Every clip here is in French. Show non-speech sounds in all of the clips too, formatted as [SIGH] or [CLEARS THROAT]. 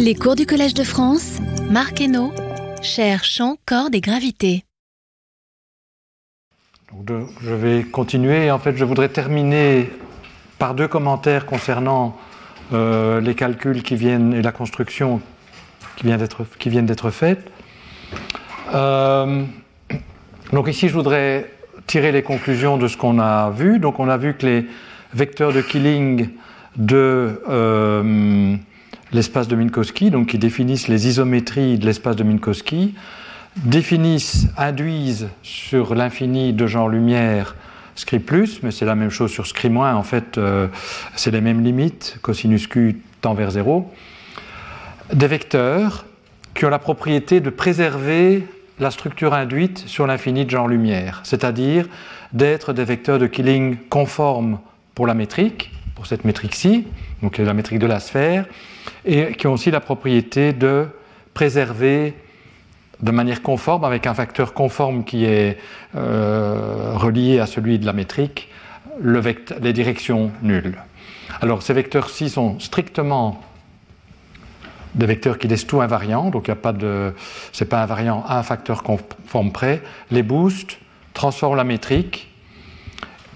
Les cours du Collège de France, Marc Hainaut, cher champ, cordes et gravité. Donc, je vais continuer. En fait, je voudrais terminer par deux commentaires concernant euh, les calculs qui viennent et la construction qui, vient viennent d'être faites. Euh, donc ici, je voudrais tirer les conclusions de ce qu'on a vu. Donc on a vu que les vecteurs de Killing de euh, l'espace de Minkowski, donc qui définissent les isométries de l'espace de Minkowski, définissent, induisent sur l'infini de genre lumière scri plus, mais c'est la même chose sur scri moins, en fait, euh, c'est les mêmes limites, cosinus q tend vers 0, des vecteurs qui ont la propriété de préserver la structure induite sur l'infini de genre lumière, c'est-à-dire d'être des vecteurs de Killing conformes pour la métrique, pour cette métrique-ci, donc la métrique de la sphère, et qui ont aussi la propriété de préserver de manière conforme, avec un facteur conforme qui est euh, relié à celui de la métrique, le les directions nulles. Alors ces vecteurs-ci sont strictement des vecteurs qui laissent tout invariant, donc il n'y pas invariant à un facteur conforme près. Les boosts transforment la métrique,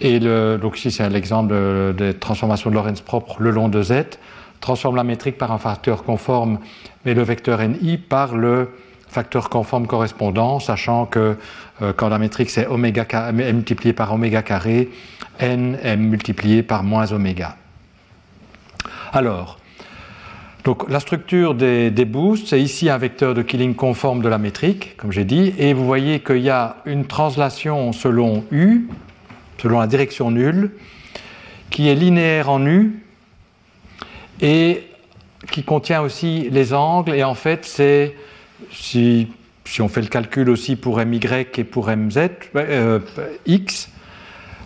et le, donc ici c'est l'exemple des transformations de Lorentz propres le long de Z, transforme la métrique par un facteur conforme, mais le vecteur NI par le facteur conforme correspondant, sachant que euh, quand la métrique c'est oméga est multiplié par oméga carré, n est multiplié par moins oméga. Alors, donc la structure des, des boosts, c'est ici un vecteur de Killing conforme de la métrique, comme j'ai dit, et vous voyez qu'il y a une translation selon U, selon la direction nulle, qui est linéaire en U et qui contient aussi les angles, et en fait c'est si, on fait le calcul aussi pour my et pour mz, euh, x,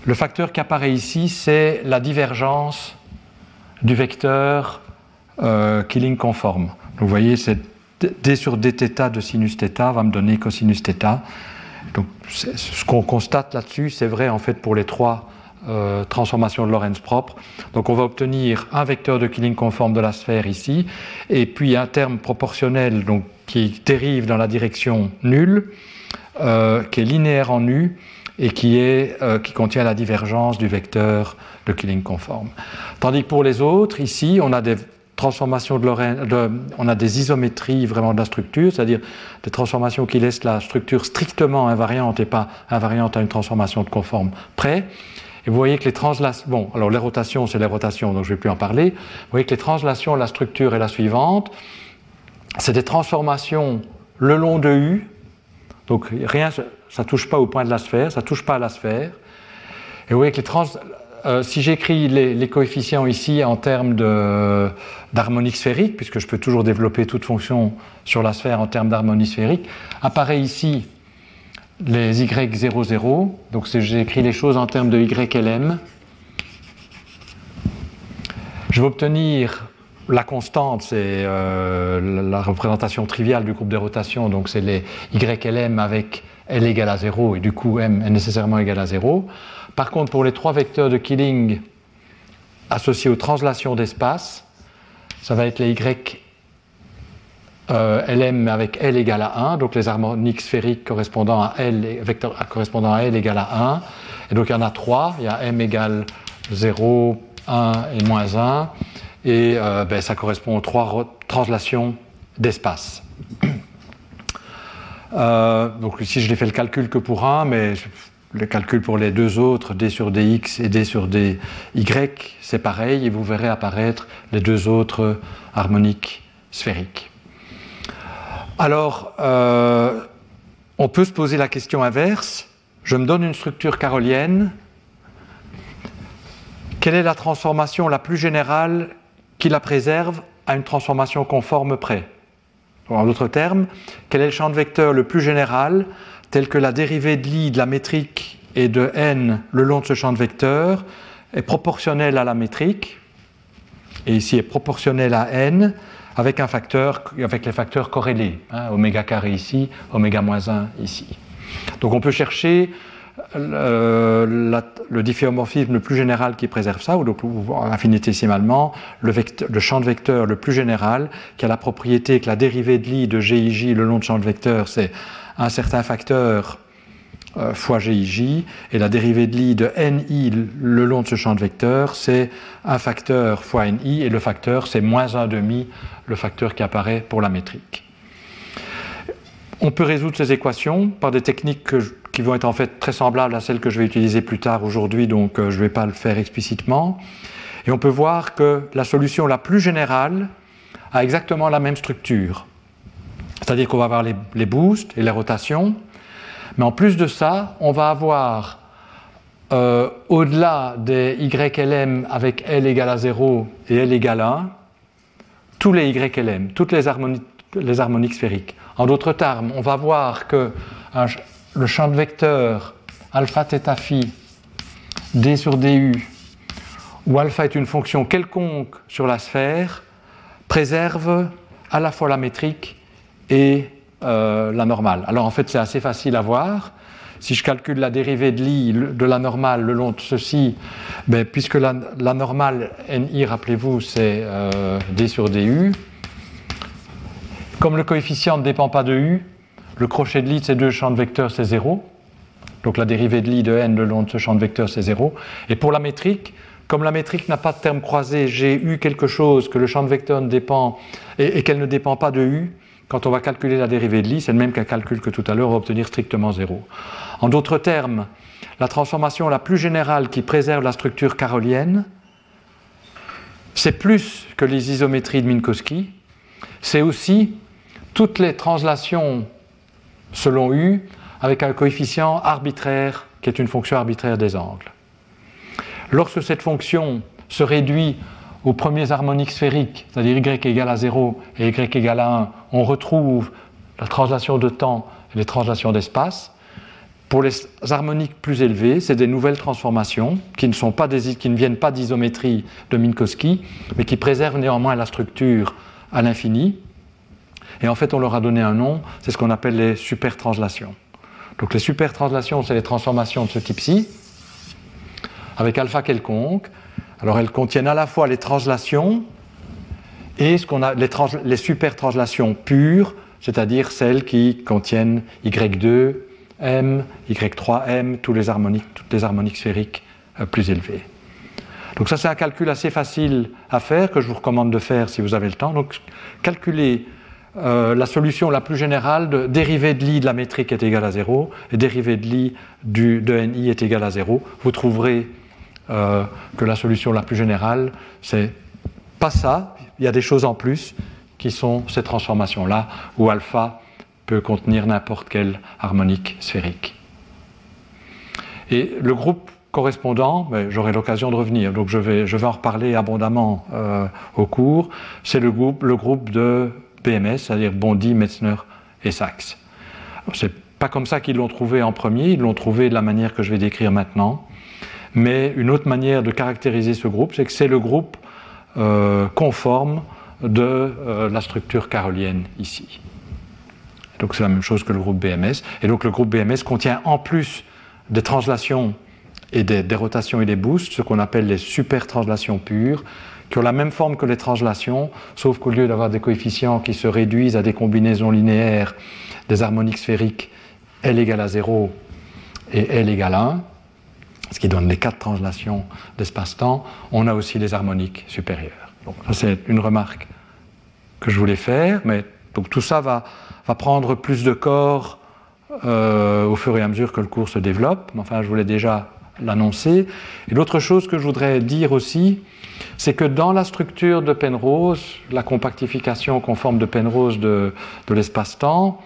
le facteur qui apparaît ici, c'est la divergence du vecteur euh, Killing conforme. Donc vous voyez, c'est d sur dθ de sinus θ va me donner cosinus θ. Donc ce qu'on constate là-dessus, c'est vrai en fait pour les trois euh, transformation de Lorentz propre. Donc on va obtenir un vecteur de Killing conforme de la sphère ici, et puis un terme proportionnel donc, qui dérive dans la direction nulle, euh, qui est linéaire en U et qui, est, euh, qui contient la divergence du vecteur de Killing conforme. Tandis que pour les autres, ici, on a des transformations de Lorentz, on a des isométries vraiment de la structure, c'est-à-dire des transformations qui laissent la structure strictement invariante et pas invariante à une transformation de conforme près. Et vous voyez que les translations, bon, alors les rotations, c'est les rotations, donc je ne vais plus en parler. Vous voyez que les translations, la structure est la suivante. C'est des transformations le long de U. Donc rien, ça ne touche pas au point de la sphère, ça ne touche pas à la sphère. Et vous voyez que les trans, euh, si j'écris les, coefficients ici en termes d'harmonique sphérique, puisque je peux toujours développer toute fonction sur la sphère en termes d'harmonie sphérique, apparaît ici les y0, 0. Donc j'ai écrit les choses en termes de ylm. Je vais obtenir la constante, c'est euh, la représentation triviale du groupe de rotation, donc c'est les ylm avec L égale à 0 et du coup M est nécessairement égal à 0. Par contre, pour les trois vecteurs de Killing associés aux translations d'espace, ça va être les Y euh, Lm avec L égale à 1, donc les harmoniques sphériques correspondant à L, à égale à 1. Et donc il y en a trois, il y a M égale 0, 1 et moins 1. Et euh, ben, ça correspond aux trois translations d'espace. Euh, donc ici je n'ai fait le calcul que pour un, mais le calcul pour les deux autres, d sur dx et d sur dy, c'est pareil, et vous verrez apparaître les deux autres harmoniques sphériques. Alors, euh, on peut se poser la question inverse. Je me donne une structure carolienne. Quelle est la transformation la plus générale qui la préserve à une transformation conforme près? En d'autres termes, quel est le champ de vecteurs le plus général tel que la dérivée de l'i de la métrique et de n le long de ce champ de vecteurs est proportionnelle à la métrique, et ici est proportionnelle à n, avec un facteur, avec les facteurs corrélés, hein, oméga carré ici, oméga moins 1 ici. Donc on peut chercher le difféomorphisme le plus général qui préserve ça, ou donc infinitésimalement, le, le, champ de vecteur le plus général, qui a la propriété que la dérivée de Lie de GIJ le long de champ de vecteur, c'est un certain facteur euh, fois GIJ, et la dérivée de Lie de NI le long de ce champ de vecteur, c'est un facteur fois NI, et le facteur, c'est moins 1,5, le facteur qui apparaît pour la métrique. On peut résoudre ces équations par des techniques qui vont être en fait très semblables à celles que je vais utiliser plus tard aujourd'hui, donc euh, je ne vais pas le faire explicitement. Et on peut voir que la solution la plus générale a exactement la même structure. C'est-à-dire qu'on va avoir les, boosts et les rotations, mais en plus de ça, on va avoir euh, au-delà des YLM avec L égale à 0 et L égale à 1, tous les YLM, toutes les les harmoniques sphériques. En d'autres termes, on va voir que le champ de vecteur alpha theta phi d sur du, où alpha est une fonction quelconque sur la sphère, préserve à la fois la métrique et euh, la normale. Alors en fait, c'est assez facile à voir. Si je calcule la dérivée de l'i de la normale le long de ceci, ben, puisque la, normale ni, rappelez-vous, c'est euh, d sur du, comme le coefficient ne dépend pas de u, le crochet de lit de ces deux champs de vecteurs, c'est 0. Donc la dérivée de lit de n le long de ce champ de vecteurs, c'est 0. Et pour la métrique, comme la métrique n'a pas de terme croisé, j'ai eu quelque chose que le champ de vecteurs ne dépend et, qu'elle ne dépend pas de u, quand on va calculer la dérivée de lit, c'est le même qu'un calcul que tout à l'heure, on va obtenir strictement 0. En d'autres termes, la transformation la plus générale qui préserve la structure carolienne, c'est plus que les isométries de Minkowski, c'est aussi toutes les translations selon U avec un coefficient arbitraire qui est une fonction arbitraire des angles. Lorsque cette fonction se réduit aux premiers harmoniques sphériques, c'est-à-dire y égale à 0 et y égale à 1, on retrouve la translation de temps et les translations d'espace. Pour les harmoniques plus élevées, c'est des nouvelles transformations qui ne, sont pas qui ne viennent pas d'isométrie de Minkowski, mais qui préservent néanmoins la structure à l'infini. Et en fait, on leur a donné un nom, c'est ce qu'on appelle les supertranslations. Donc les supertranslations, c'est les transformations de ce type-ci, avec alpha quelconque. Alors elles contiennent à la fois les translations et ce qu'on a, les, trans, les supertranslations pures, c'est-à-dire celles qui contiennent Y2, M, Y3M, tous les harmoniques, toutes les harmoniques sphériques euh, plus élevées. Donc ça c'est un calcul assez facile à faire que je vous recommande de faire si vous avez le temps. Donc calculer euh, la solution la plus générale de dérivée de l'I de la métrique est égale à 0 et dérivée de l'I de NI est égale à 0. Vous trouverez euh, que la solution la plus générale, c'est pas ça, il y a des choses en plus qui sont ces transformations-là, où alpha peut contenir n'importe quelle harmonique sphérique. Et le groupe correspondant, j'aurai l'occasion de revenir, donc je vais, je vais en reparler abondamment euh, au cours, c'est le groupe, le groupe de BMS, c'est-à-dire Bondy, Metzner et Sachs. C'est pas comme ça qu'ils l'ont trouvé en premier, ils l'ont trouvé de la manière que je vais décrire maintenant. Mais une autre manière de caractériser ce groupe, c'est que c'est le groupe euh, conforme de euh, la structure carolienne ici. Donc c'est la même chose que le groupe BMS. Et donc le groupe BMS contient en plus des translations et des, rotations et des boosts, ce qu'on appelle les super translations pures, qui ont la même forme que les translations, sauf qu'au lieu d'avoir des coefficients qui se réduisent à des combinaisons linéaires des harmoniques sphériques L égale à 0 et L égale à 1, ce qui donne les quatre translations d'espace-temps, on a aussi les harmoniques supérieures. C'est une remarque que je voulais faire, mais donc tout ça va, prendre plus de corps euh, au fur et à mesure que le cours se développe. Enfin, je voulais déjà l'annoncer. Et l'autre chose que je voudrais dire aussi, c'est que dans la structure de Penrose, la compactification conforme de Penrose de, de l'espace-temps,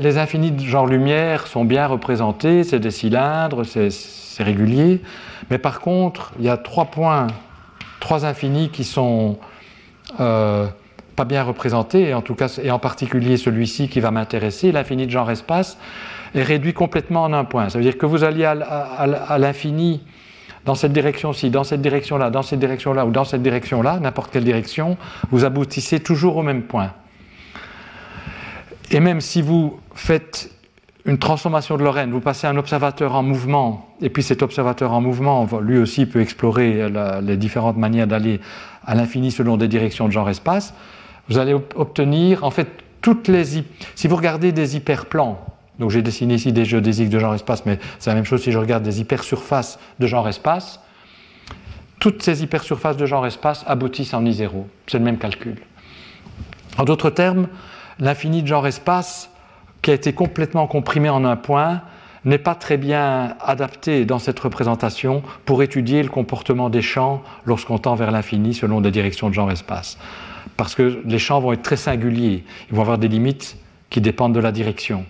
les infinis de genre lumière sont bien représentés, c'est des cylindres, c'est régulier, mais par contre, il y a trois points, trois infinis qui sont euh, pas bien représentés, et en tout cas, et en particulier celui-ci qui va m'intéresser, l'infini de genre espace, est réduit complètement en un point. Ça veut dire que vous alliez à l'infini dans cette direction-ci, dans cette direction-là, dans cette direction-là ou dans cette direction-là, n'importe quelle direction, vous aboutissez toujours au même point. Et même si vous faites une transformation de Lorraine, vous passez un observateur en mouvement, et puis cet observateur en mouvement, lui aussi peut explorer les différentes manières d'aller à l'infini selon des directions de genre-espace, vous allez obtenir, en fait, toutes les... Si vous regardez des hyperplans, donc j'ai dessiné ici des géodésiques de genre-espace, mais c'est la même chose si je regarde des hypersurfaces de genre-espace, toutes ces hypersurfaces de genre-espace aboutissent en I0. C'est le même calcul. En d'autres termes, l'infini de genre-espace, qui a été complètement comprimé en un point, n'est pas très bien adapté dans cette représentation pour étudier le comportement des champs lorsqu'on tend vers l'infini selon des directions de genre-espace. Parce que les champs vont être très singuliers, ils vont avoir des limites qui dépendent de la direction.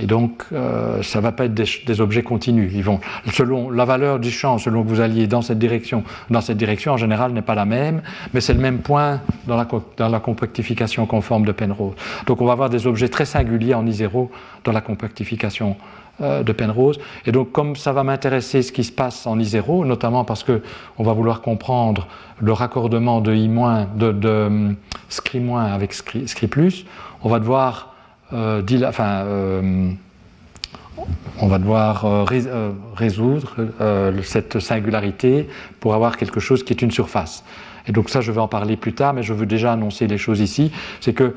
Et donc, euh, ça ne va pas être des, objets continus. Ils vont, selon la valeur du champ, selon que vous alliez dans cette direction, dans cette direction en général n'est pas la même, mais c'est le même point dans la, dans la compactification conforme de Penrose. Donc, on va avoir des objets très singuliers en I0 dans la compactification euh, de Penrose. Et donc, comme ça va m'intéresser ce qui se passe en I0, notamment parce que on va vouloir comprendre le raccordement de I-, de, de, scri- avec scri, scri+, on va devoir euh, euh, on va devoir euh, résoudre cette singularité pour avoir quelque chose qui est une surface. Et donc ça, je vais en parler plus tard, mais je veux déjà annoncer les choses ici. C'est que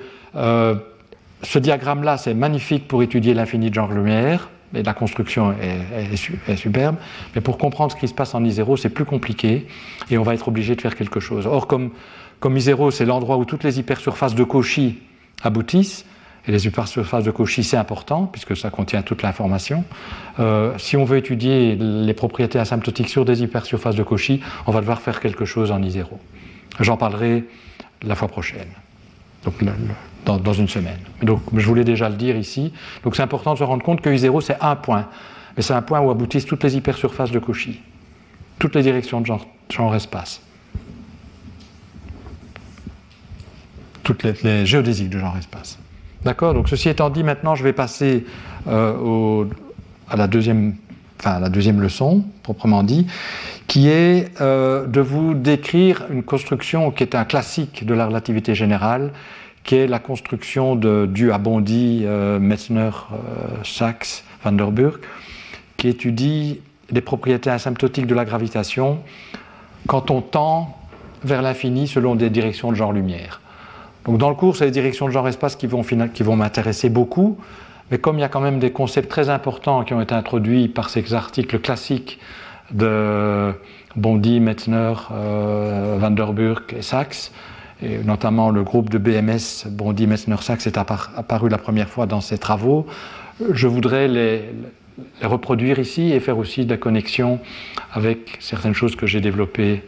ce diagramme-là, c'est magnifique pour étudier l'infini de genre-lumière, et la construction est, superbe, mais pour comprendre ce qui se passe en I0, c'est plus compliqué, et on va être obligé de faire quelque chose. Or, comme, comme I0, c'est l'endroit où toutes les hypersurfaces de Cauchy aboutissent, et les surfaces de Cauchy, c'est important, puisque ça contient toute l'information. Euh, si on veut étudier les propriétés asymptotiques sur des hypersurfaces de Cauchy, on va devoir faire quelque chose en I0. J'en parlerai la fois prochaine, donc dans, une semaine. Donc je voulais déjà le dire ici. Donc c'est important de se rendre compte que I0, c'est un point. Mais c'est un point où aboutissent toutes les hypersurfaces de Cauchy, toutes les directions de genre, genre espace. Toutes les, les géodésiques de genre espace. D'accord Donc, ceci étant dit, maintenant, je vais passer euh, à, la deuxième, leçon, proprement dit, qui est euh, de vous décrire une construction qui est un classique de la relativité générale, qui est la construction de, du Abondi, euh, Metzner, Sachs, Van der Burg, qui étudie les propriétés asymptotiques de la gravitation quand on tend vers l'infini selon des directions de genre lumière. Donc dans le cours, c'est les directions de genre-espace qui vont, qui vont m'intéresser beaucoup, mais comme il y a quand même des concepts très importants qui ont été introduits par ces articles classiques de Bondy, Metzner, euh, et Sachs, et notamment le groupe de BMS, Bondy, Metzner, Sachs, est apparu la première fois dans ces travaux, je voudrais les, les reproduire ici et faire aussi des connexions avec certaines choses que j'ai développées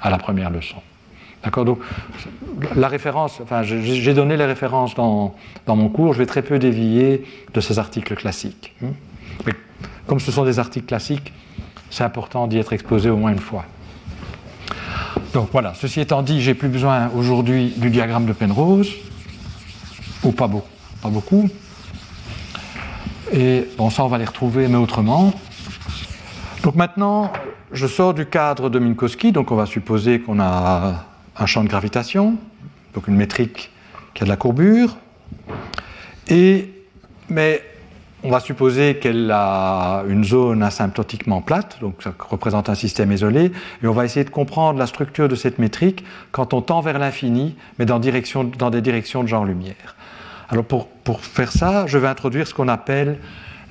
à la première leçon. D'accord Donc, la référence, enfin, j'ai donné les références dans, dans, mon cours, je vais très peu dévier de ces articles classiques. Hmm? Mais comme ce sont des articles classiques, c'est important d'y être exposé au moins une fois. Donc voilà, ceci étant dit, j'ai plus besoin aujourd'hui du diagramme de Penrose, ou pas beaucoup. Pas beaucoup. Et bon, ça, on va les retrouver, mais autrement. Donc maintenant, je sors du cadre de Minkowski, donc on va supposer qu'on a un champ de gravitation, donc une métrique qui a de la courbure, et, mais on va supposer qu'elle a une zone asymptotiquement plate, donc ça représente un système isolé, et on va essayer de comprendre la structure de cette métrique quand on tend vers l'infini, mais dans, direction, dans, des directions de genre lumière. Alors pour, pour faire ça, je vais introduire ce qu'on appelle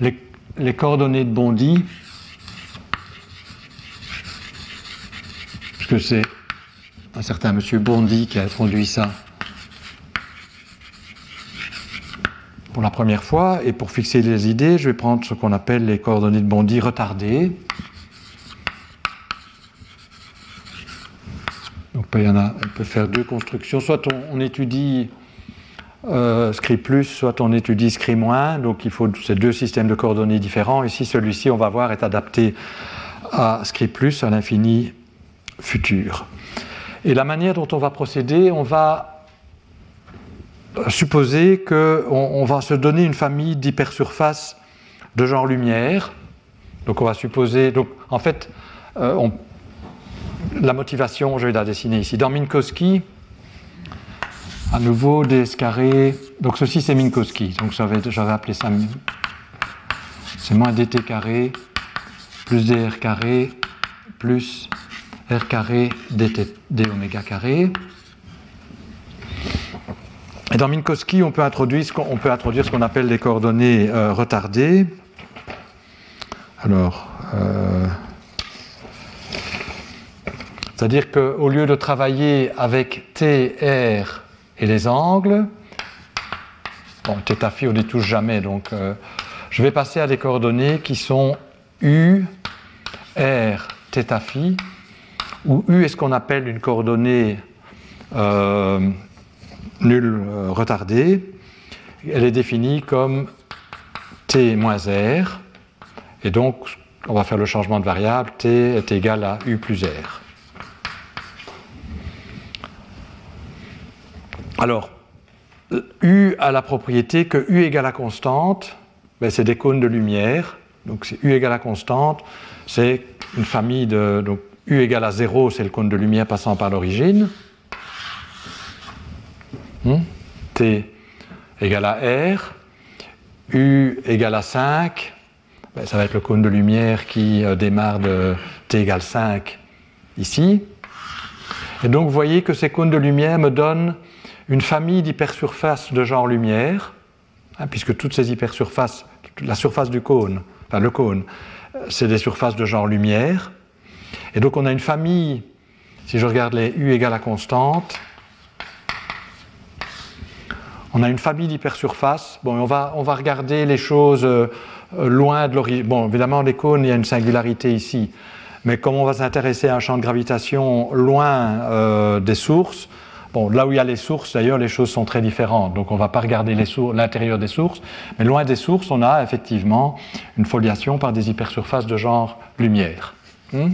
les, les coordonnées de Bondy, puisque c'est un certain monsieur Bondy qui a introduit ça pour la première fois. Et pour fixer les idées, je vais prendre ce qu'on appelle les coordonnées de Bondy retardées. Donc il y en a, on peut faire deux constructions. Soit on, étudie euh, plus, soit on étudie scri moins. Donc il faut ces deux systèmes de coordonnées différents. Ici, celui-ci, on va voir, est adapté à scri plus, à l'infini futur. Et la manière dont on va procéder, on va supposer qu'on on va se donner une famille d'hypersurfaces de genre lumière. Donc on va supposer, donc en fait, euh, la motivation, je vais la dessiner ici. Dans Minkowski, à nouveau ds carré, donc ceci c'est Minkowski, donc j'avais appelé ça c'est moins dt carré plus dr carré plus r carré dt, oméga carré. Et dans Minkowski, on peut introduire ce qu'on, appelle les coordonnées euh, retardées. Alors, euh, c'est-à-dire qu'au lieu de travailler avec T, R et les angles, bon, θ phi on n'y touche jamais, donc euh, je vais passer à des coordonnées qui sont U, R, θ phi, où U est ce qu'on appelle une coordonnée nulle euh, retardée. Elle est définie comme t moins r. Et donc, on va faire le changement de variable. t est égal à u plus r. Alors, u a la propriété que u égale à constante, ben, c'est des cônes de lumière. Donc, c'est u égale à constante, c'est une famille de. U égale à 0, c'est le cône de lumière passant par l'origine. Hmm? T égale à R, U égale à 5, ben, ça va être le cône de lumière qui euh, démarre de T égale 5 ici. Et donc vous voyez que ces cônes de lumière me donnent une famille d'hypersurfaces de genre lumière, hein, puisque toutes ces hypersurfaces, la surface du cône, enfin le cône, euh, c'est des surfaces de genre lumière. Et donc on a une famille, si je regarde les U égale à constante, on a une famille d'hypersurfaces. Bon, on va, on va regarder les choses euh, loin de l'origine. Bon, évidemment, les cônes, il y a une singularité ici. Mais comme on va s'intéresser à un champ de gravitation loin euh, des sources, bon, là où il y a les sources, d'ailleurs, les choses sont très différentes. Donc, on ne va pas regarder l'intérieur des sources. Mais loin des sources, on a effectivement une foliation par des hypersurfaces de genre lumière, hmm,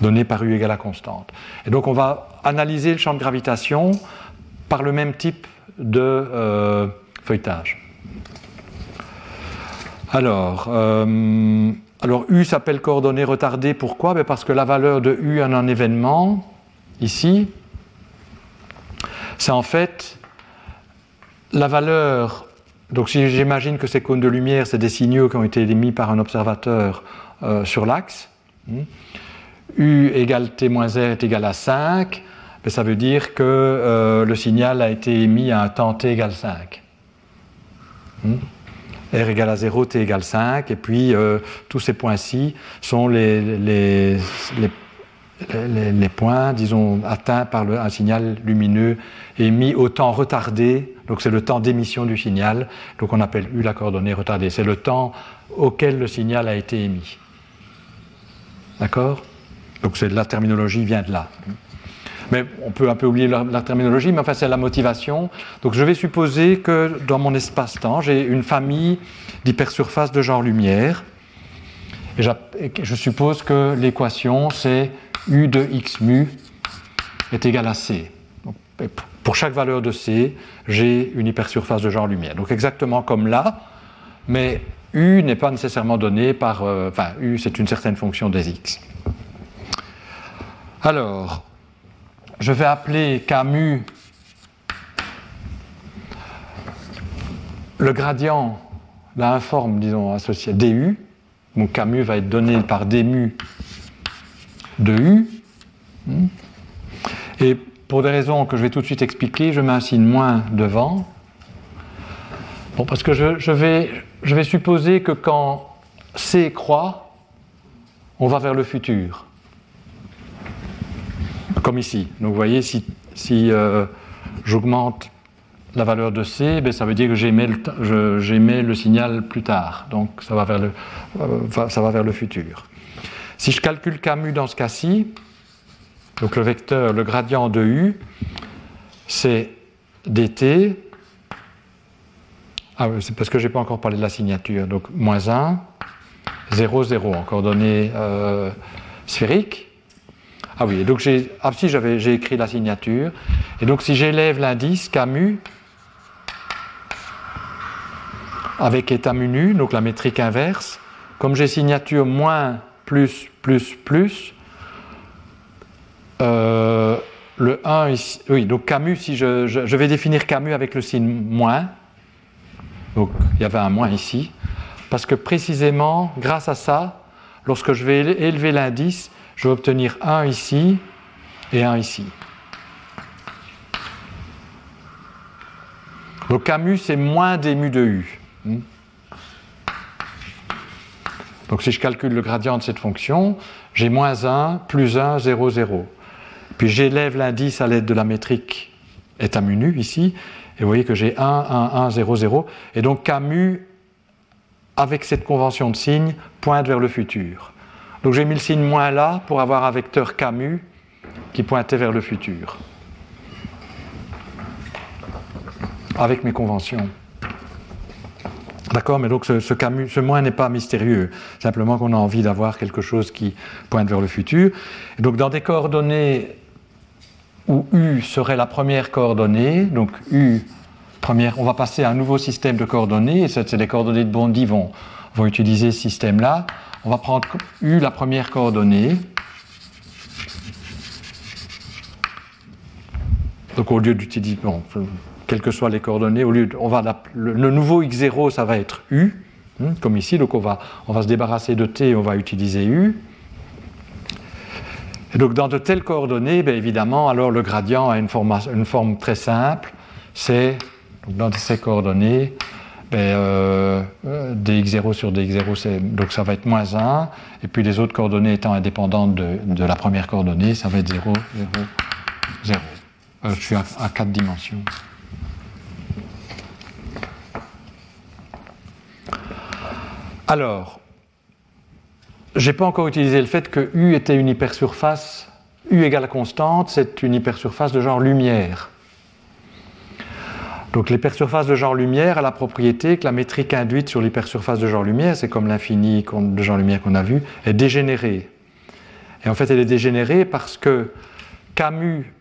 donnée par U égale à constante. Et donc, on va analyser le champ de gravitation par le même type de euh, feuilletage. Alors, euh, alors U s'appelle coordonnée retardée, pourquoi? Ben Parce que la valeur de U en un événement, ici, c'est en fait la valeur. Donc, si j'imagine que ces cônes de lumière, c'est des signaux qui ont été émis par un observateur euh, sur l'axe. U égale T moins R est égal à 5 ça veut dire que euh, le signal a été émis à un temps t égale 5. Hmm? R égale à 0, t égale 5, et puis euh, tous ces points-ci sont les, points, disons, atteints par un signal lumineux émis au temps retardé, donc c'est le temps d'émission du signal, donc on appelle U la coordonnée retardée, c'est le temps auquel le signal a été émis. D'accord? Donc la terminologie vient de là. Mais on peut un peu oublier la, terminologie, mais enfin c'est la motivation. Donc je vais supposer que dans mon espace-temps, j'ai une famille d'hypersurfaces de genre lumière. Et je suppose que l'équation c'est U de x mu est égal à C. pour chaque valeur de C, j'ai une hypersurface de genre lumière. Donc exactement comme là, mais U n'est pas nécessairement donné par... Euh, enfin, U c'est une certaine fonction des x. Alors, je vais appeler Camus le gradient l'informe, disons, associé à du. Donc Camus va être donné par d mu de u. Et pour des raisons que je vais tout de suite expliquer, je mets moins devant. Bon, parce que je vais supposer que quand C croît, on va vers le futur comme ici. Donc vous voyez, si, euh, j'augmente la valeur de C, ben, ça veut dire que j'émets le, le, signal plus tard. Donc ça va, vers le, euh, futur. Si je calcule Camus dans ce cas-ci, donc le vecteur, le gradient de U, c'est dt. Ah c'est parce que je n'ai pas encore parlé de la signature. Donc moins 1, 0, 0 en coordonnées euh, sphériques. Ah oui, donc j'ai, ah si j'ai écrit la signature. Et donc si j'élève l'indice Camus avec état menu, donc la métrique inverse, comme j'ai signature moins, plus, plus, plus, euh, le 1 ici, oui, donc Camus, si je, je, vais définir Camus avec le signe moins, donc il y avait un moins ici, parce que précisément, grâce à ça, lorsque je vais élever l'indice, je vais obtenir 1 ici et 1 ici. Donc Camus, c'est moins des mu de U. Hmm. Donc si je calcule le gradient de cette fonction, j'ai moins 1, plus 1, 0, 0. Puis j'élève l'indice à l'aide de la métrique état nu ici, et vous voyez que j'ai 1, 1, 1, 0, 0. Et donc Camus, avec cette convention de signe, pointe vers le futur. Donc j'ai mis le signe moins là pour avoir un vecteur Camus qui pointait vers le futur. Avec mes conventions. D'accord, mais donc ce, Camus, ce moins n'est pas mystérieux, simplement qu'on a envie d'avoir quelque chose qui pointe vers le futur. Donc dans des coordonnées où U serait la première coordonnée, donc U, première, on va passer à un nouveau système de coordonnées, et c'est les coordonnées de Bondy vont, vont utiliser ce système-là. On va prendre U, la première coordonnée. Donc au lieu d'utiliser, bon, quelles que soient les coordonnées, au lieu on va le, nouveau x0, ça va être U, hein, comme ici, donc on va, se débarrasser de t, on va utiliser U. Et donc dans de telles coordonnées, bien évidemment, alors le gradient a une forme très simple, c'est, dans ces coordonnées, ben, euh, euh, dx0 sur dx0, donc ça va être moins 1, et puis les autres coordonnées étant indépendantes de, la première coordonnée, ça va être 0, 0, 0. je suis à, à 4 dimensions. Alors, je n'ai pas encore utilisé le fait que U était une hypersurface, U égale constante, c'est une hypersurface de genre lumière. Donc l'hypersurface de genre lumière a la propriété que la métrique induite sur l'hypersurface de genre lumière, c'est comme l'infini de genre lumière qu'on a vu, est dégénérée. Et en fait, elle est dégénérée parce que Camus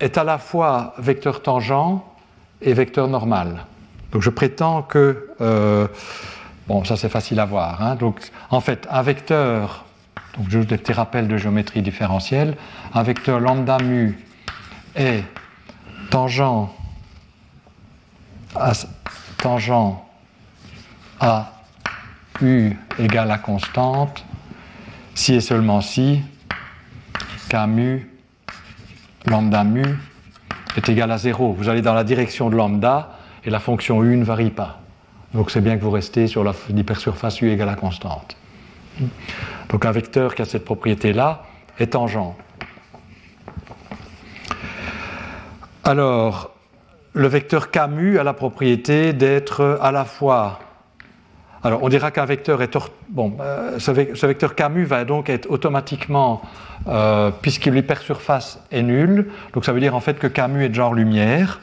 est à la fois vecteur tangent et vecteur normal. Donc je prétends que, euh, bon, ça c'est facile à voir. Hein. Donc en fait, un vecteur, donc je des petits rappels de géométrie différentielle, un vecteur lambda mu est tangent à, tangent à u égale à constante si et seulement si k mu lambda mu est égal à 0. Vous allez dans la direction de lambda et la fonction u ne varie pas. Donc c'est bien que vous restez sur l'hypersurface u égale à constante. Donc un vecteur qui a cette propriété-là est tangent. Alors, le vecteur Camus a la propriété d'être à la fois. Alors, on dira qu'un vecteur est. Bon, euh, ce, vecteur Camus va donc être automatiquement, euh, puisque l'hypersurface est nulle, donc ça veut dire en fait que Camus est de genre lumière.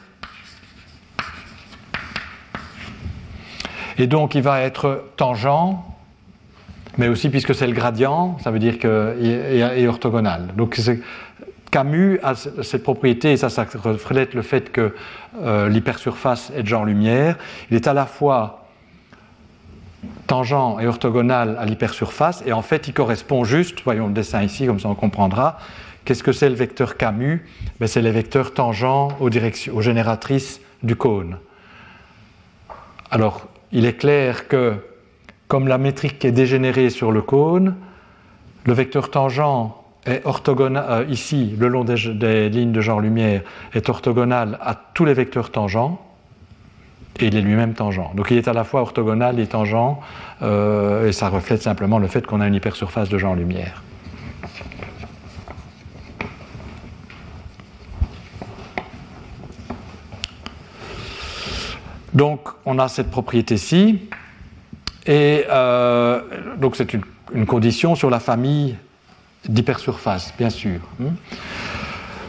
Et donc, il va être tangent, mais aussi puisque c'est le gradient, ça veut dire qu'il est orthogonal. Donc, Camus a cette propriété, et ça, ça reflète le fait que euh, l'hypersurface est de genre lumière. Il est à la fois tangent et orthogonal à l'hypersurface, et en fait, il correspond juste, voyons le dessin ici, comme ça on comprendra. Qu'est-ce que c'est le vecteur Camus? Ben, C'est les vecteurs tangents aux génératrices du cône. Alors, il est clair que, comme la métrique est dégénérée sur le cône, le vecteur tangent est orthogonal, euh, ici, le long des, lignes de genre lumière, est orthogonal à tous les vecteurs tangents, et il est lui-même tangent. Donc il est à la fois orthogonal et tangent, euh, et ça reflète simplement le fait qu'on a une hypersurface de genre lumière. Donc on a cette propriété-ci, et euh, donc c'est une condition sur la famille d'hypersurface, bien sûr. Hmm.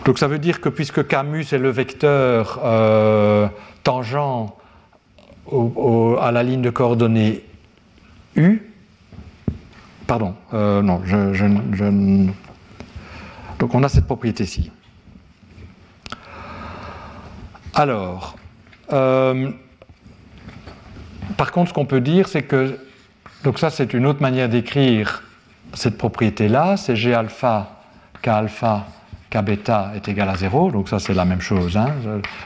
Donc ça veut dire que puisque Camus est le vecteur euh, tangent à la ligne de coordonnées U, pardon, euh, non, je, donc on a cette propriété-ci. Alors, euh, par contre, ce qu'on peut dire, c'est que, donc ça c'est une autre manière d'écrire cette propriété-là, c'est G alpha, K alpha k bêta est égal à 0, donc ça c'est la même chose. Hein.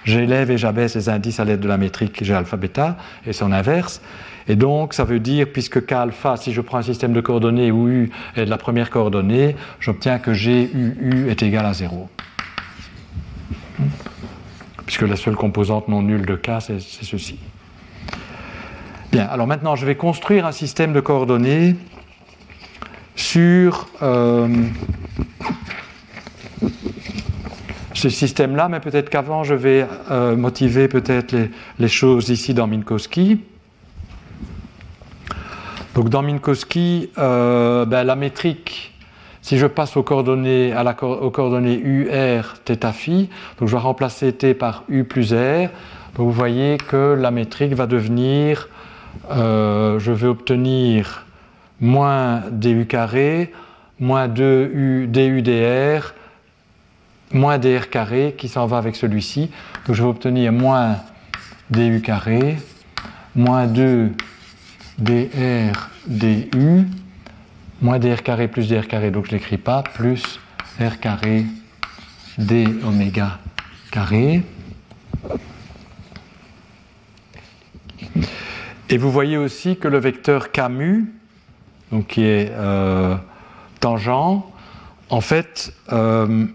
J'élève et j'abaisse les indices à l'aide de la métrique G alpha bêta, et son inverse. Et donc ça veut dire, puisque k alpha, si je prends un système de coordonnées où u est la première coordonnée, j'obtiens que g u, u est égal à 0. Puisque la seule composante non nulle de k, c'est ceci. Bien, alors maintenant je vais construire un système de coordonnées sur euh, ce système-là, mais peut-être qu'avant je vais euh, motiver peut-être les, choses ici dans Minkowski. Donc dans Minkowski, euh, ben, la métrique, si je passe aux coordonnées, à la, θ phi, donc je vais remplacer T par U plus R, vous voyez que la métrique va devenir, je vais obtenir moins du carré, moins 2 du dr, moins dr carré qui s'en va avec celui-ci. Donc je vais obtenir moins du carré, moins 2 dr du, moins dr carré plus dr carré, donc je ne l'écris pas, plus r carré d oméga carré. Et vous voyez aussi que le vecteur Camus, donc qui est euh, tangent, en fait, euh,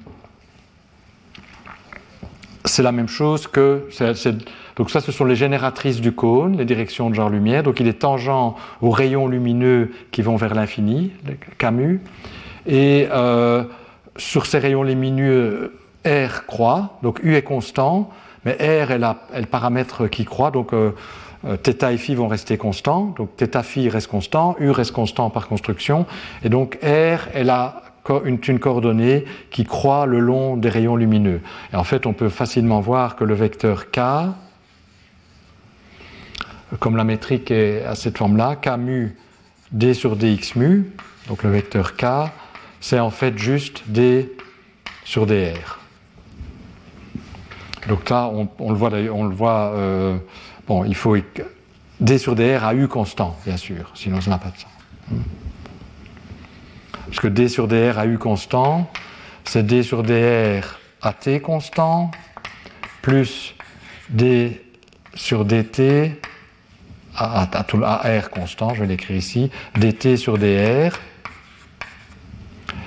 c'est la même chose que. donc, ça, ce sont les génératrices du cône, les directions de genre lumière. Donc, il est tangent aux rayons lumineux qui vont vers l'infini, Camus. Et euh, sur ces rayons lumineux, R croît, donc U est constant, mais R est, le paramètre qui croît. Donc, θ et phi vont rester constants, donc θ phi reste constant, u reste constant par construction, et donc r est une, une, coordonnée qui croît le long des rayons lumineux. Et en fait, on peut facilement voir que le vecteur k, comme la métrique est à cette forme-là, k mu d sur dx mu, donc le vecteur k, c'est en fait juste d sur dr. Donc là, on, le voit, on le voit euh, Bon, il faut D sur dr à U constant, bien sûr, sinon ça n'a pas de sens. Parce que D sur dr à U constant, c'est D sur dr à T constant, plus D sur dt à, R constant, je vais l'écrire ici, dt sur dr.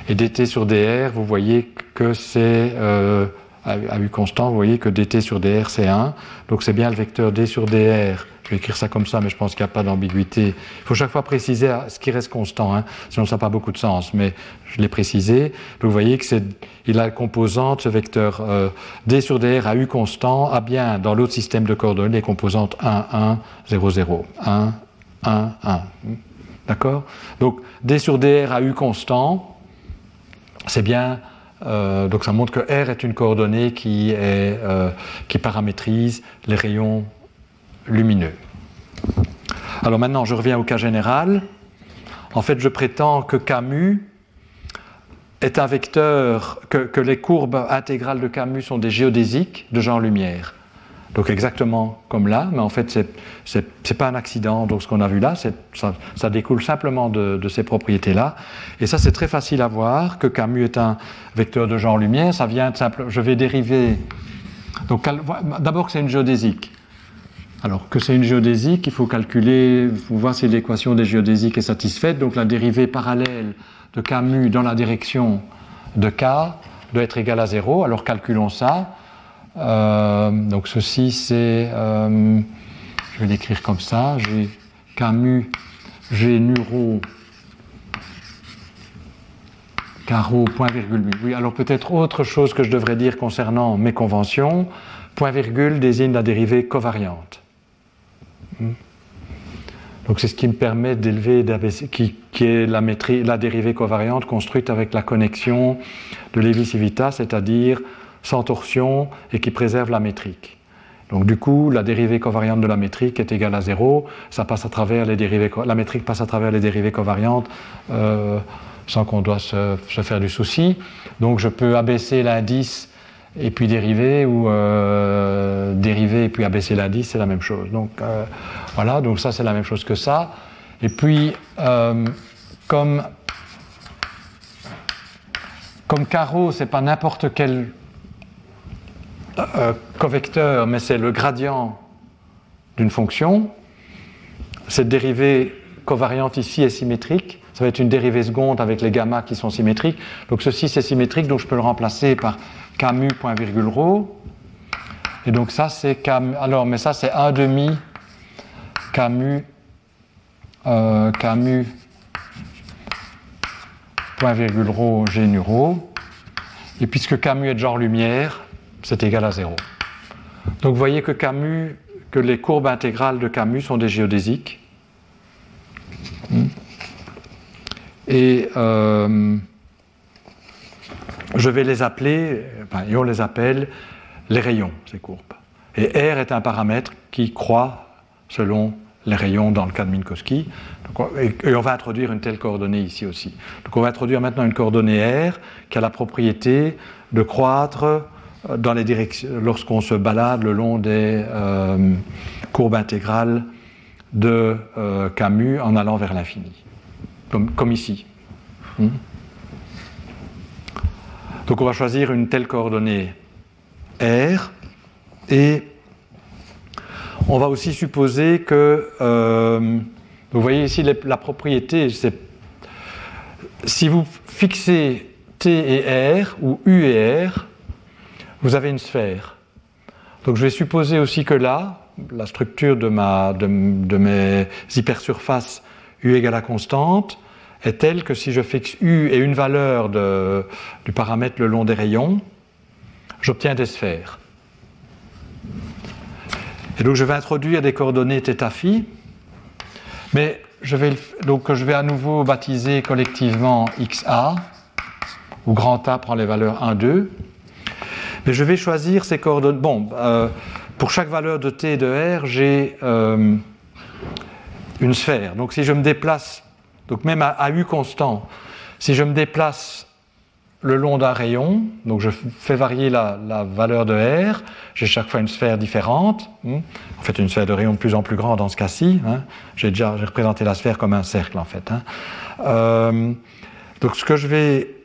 Et dt sur dr, vous voyez que c'est euh, à, U constant, vous voyez que dt sur dr c'est 1, donc c'est bien le vecteur d sur dr. Je vais écrire ça comme ça, mais je pense qu'il n'y a pas d'ambiguïté. Il faut chaque fois préciser ce qui reste constant, hein, sinon ça n'a pas beaucoup de sens, mais je l'ai précisé. Vous voyez que c'est, il a la composante, ce vecteur euh, d sur dr à U constant, a bien dans l'autre système de coordonnées les composantes 1, 1, 0, 0, 1, 1, 1. D'accord? Donc d sur dr à U constant, c'est bien euh, donc ça montre que R est une coordonnée euh, qui paramétrise les rayons lumineux. Alors maintenant, je reviens au cas général. En fait, je prétends que Camus est un vecteur, que, que les courbes intégrales de Camus sont des géodésiques de genre lumière. Donc exactement comme là, mais en fait, ce n'est pas un accident. Donc ce qu'on a vu là, ça, découle simplement de, ces propriétés-là. Et ça, c'est très facile à voir que Camus est un vecteur de genre lumière. Ça vient de simple. Je vais dériver. Donc d'abord que c'est une géodésique. Alors que c'est une géodésique, il faut calculer, il faut voir si l'équation des géodésiques est satisfaite. Donc la dérivée parallèle de Camus dans la direction de K doit être égale à 0. Alors calculons ça. Euh, donc ceci c'est, euh, je vais l'écrire comme ça, j'ai Camus, j'ai Nuro, carreau, point virgule. Oui, alors peut-être autre chose que je devrais dire concernant mes conventions, point virgule désigne la dérivée covariante. Hmm. Donc c'est ce qui me permet d'élever, qui, est la, la dérivée covariante construite avec la connexion de Lévis-Civita, c'est-à-dire sans torsion et qui préserve la métrique. Donc du coup, la dérivée covariante de la métrique est égale à zéro. Ça passe à travers les dérivées, la métrique passe à travers les dérivées covariantes euh, sans qu'on doit se, faire du souci. Donc je peux abaisser l'indice et puis dériver ou euh, dériver et puis abaisser l'indice, c'est la même chose. Donc euh, voilà, donc ça c'est la même chose que ça. Et puis comme comme carreau, c'est pas n'importe quel euh, covecteur, mais c'est le gradient d'une fonction. Cette dérivée covariante ici est symétrique. Ça va être une dérivée seconde avec les gamma qui sont symétriques. Donc ceci c'est symétrique, donc je peux le remplacer par camu point virgule rho. Et donc ça c'est camu. Alors mais ça c'est 1 demi camu euh, camu point virgule rho g nu rho. Et puisque camu est de genre lumière, c'est égal à 0. Donc vous voyez que les courbes intégrales de Camus sont des géodésiques. Hmm. Et euh, je vais les appeler, et on les appelle les rayons, ces courbes. Et R est un paramètre qui croît selon les rayons dans le cas de Minkowski. et, on va introduire une telle coordonnée ici aussi. Donc on va introduire maintenant une coordonnée R qui a la propriété de croître lorsqu'on se balade le long des euh, courbes intégrales de euh, Camus en allant vers l'infini, comme, ici. Hmm? Donc on va choisir une telle coordonnée R et on va aussi supposer que, euh, vous voyez ici la propriété, c'est si vous fixez T et R ou U et R, vous avez une sphère. Donc je vais supposer aussi que là, la structure de, mes hypersurfaces U égale à constante est telle que si je fixe U et une valeur de, du paramètre le long des rayons, j'obtiens des sphères. Et donc je vais introduire des coordonnées θ phi, mais je vais, donc je vais à nouveau baptiser collectivement XA, où grand A prend les valeurs 1, 2. Mais je vais choisir ces coordonnées. Bon, euh, pour chaque valeur de t et de r, j'ai euh, une sphère. Donc si je me déplace, donc même à, u constant, si je me déplace le long d'un rayon, donc je fais varier la, valeur de R, j'ai chaque fois une sphère différente, hmm. en fait une sphère de rayon de plus en plus grande dans ce cas-ci, hein. j'ai déjà représenté la sphère comme un cercle en fait. Hein. Euh, donc ce que je vais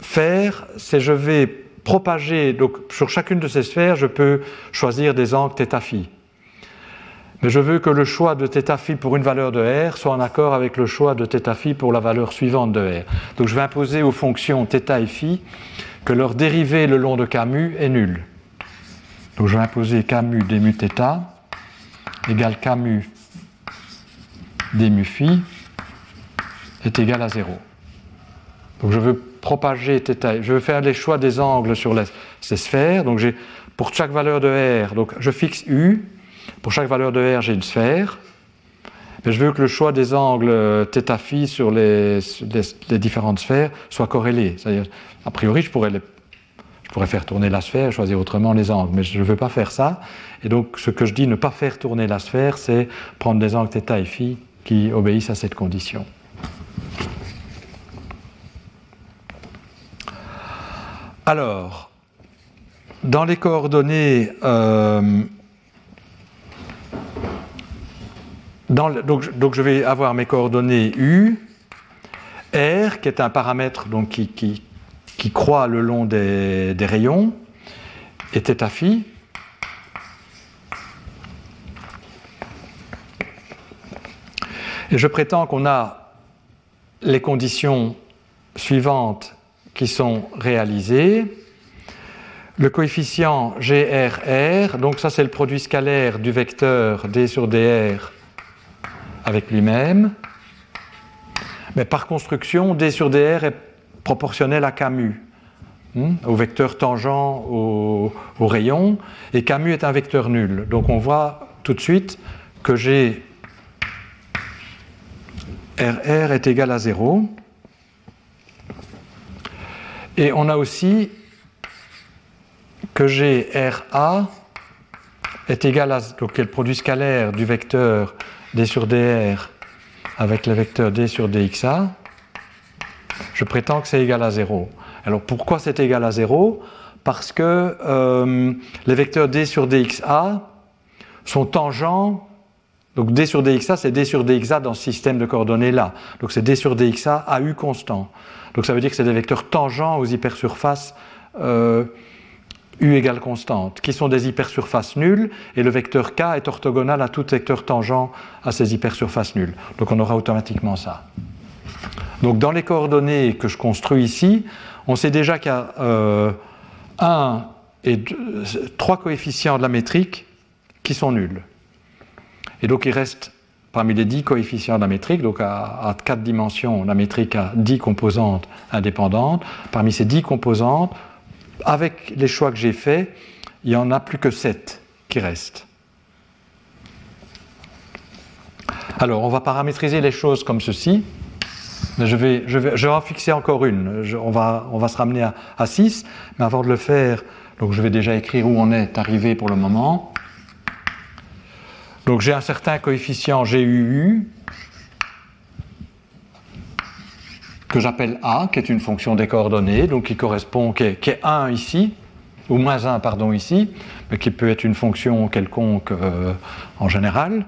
faire, c'est je vais propager, donc sur chacune de ces sphères, je peux choisir des angles θ phi. Mais je veux que le choix de θ phi pour une valeur de R soit en accord avec le choix de θ phi pour la valeur suivante de R. Donc je vais imposer aux fonctions θ et phi que leur dérivée le long de Camus est nulle. Donc je vais imposer Camus mu θ égale Camus mu phi est égal à 0. Donc je veux propager θ. Je veux faire les choix des angles sur ces sphères. Donc j'ai pour chaque valeur de R, donc je fixe U. Pour chaque valeur de R, j'ai une sphère. Mais je veux que le choix des angles θ phi sur les, les, différentes sphères soit corrélé. C'est-à-dire, a priori, je pourrais, je pourrais faire tourner la sphère, choisir autrement les angles, mais je ne veux pas faire ça. Et donc, ce que je dis ne pas faire tourner la sphère, c'est prendre des angles θ et phi qui obéissent à cette condition. Alors, dans les coordonnées, euh, donc, je vais avoir mes coordonnées U, R, qui est un paramètre qui, croît le long des, rayons, et θ phi. Et je prétends qu'on a les conditions suivantes qui sont réalisés. Le coefficient GRR, donc ça c'est le produit scalaire du vecteur d sur dr avec lui-même. Mais par construction, d sur dr est proportionnel à Camus, hmm, au vecteur tangent au, rayon, et Camus est un vecteur nul. Donc on voit tout de suite que G RR est égal à 0. Et on a aussi que G RA est égal à donc, le produit scalaire du vecteur d sur dr avec le vecteur d sur dxa. Je prétends que c'est égal à 0. Alors pourquoi c'est égal à 0 Parce que euh, les vecteurs d sur dxa sont tangents Donc d sur dxa, c'est d sur dxa dans ce système de coordonnées-là. Donc c'est d sur dxa à u constant. Donc ça veut dire que c'est des vecteurs tangents aux hypersurfaces euh, u égale constante, qui sont des hypersurfaces nulles, et le vecteur k est orthogonal à tout vecteur tangent à ces hypersurfaces nulles. Donc on aura automatiquement ça. Donc dans les coordonnées que je construis ici, on sait déjà qu'il y a euh, un et trois coefficients de la métrique qui sont nuls. Et donc il reste parmi les 10 coefficients de la métrique, donc à, 4 dimensions, la métrique a 10 composantes indépendantes. Parmi ces 10 composantes, avec les choix que j'ai faits, il n'y en a plus que 7 qui restent. Alors, on va paramétriser les choses comme ceci. Je vais, je vais, je vais en fixer encore une. on, va, on va se ramener à, à 6. Mais avant de le faire, donc je vais déjà écrire où on est arrivé pour le moment. Donc j'ai un certain coefficient GUU que j'appelle A, qui est une fonction des coordonnées, donc qui correspond, qui est, 1 ici, ou moins 1, pardon, ici, mais qui peut être une fonction quelconque euh, en général.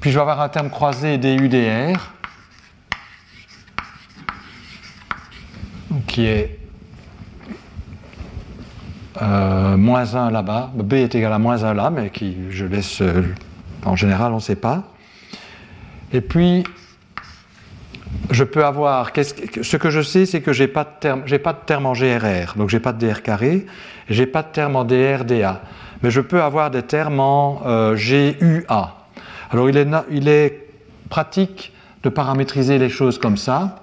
Puis je vais avoir un terme croisé DUDR, qui est euh, moins 1 là-bas, b est égal à moins 1 là, mais qui, je laisse, euh, en général, on ne sait pas. Et puis, je peux avoir, ce que je sais, c'est que je n'ai pas, de terme, pas de terme en GRR, donc je n'ai pas de DR carré, n'ai pas de terme en DRDA. Mais je peux avoir des termes en euh, GUA. Alors il est, il est pratique de paramétriser les choses comme ça,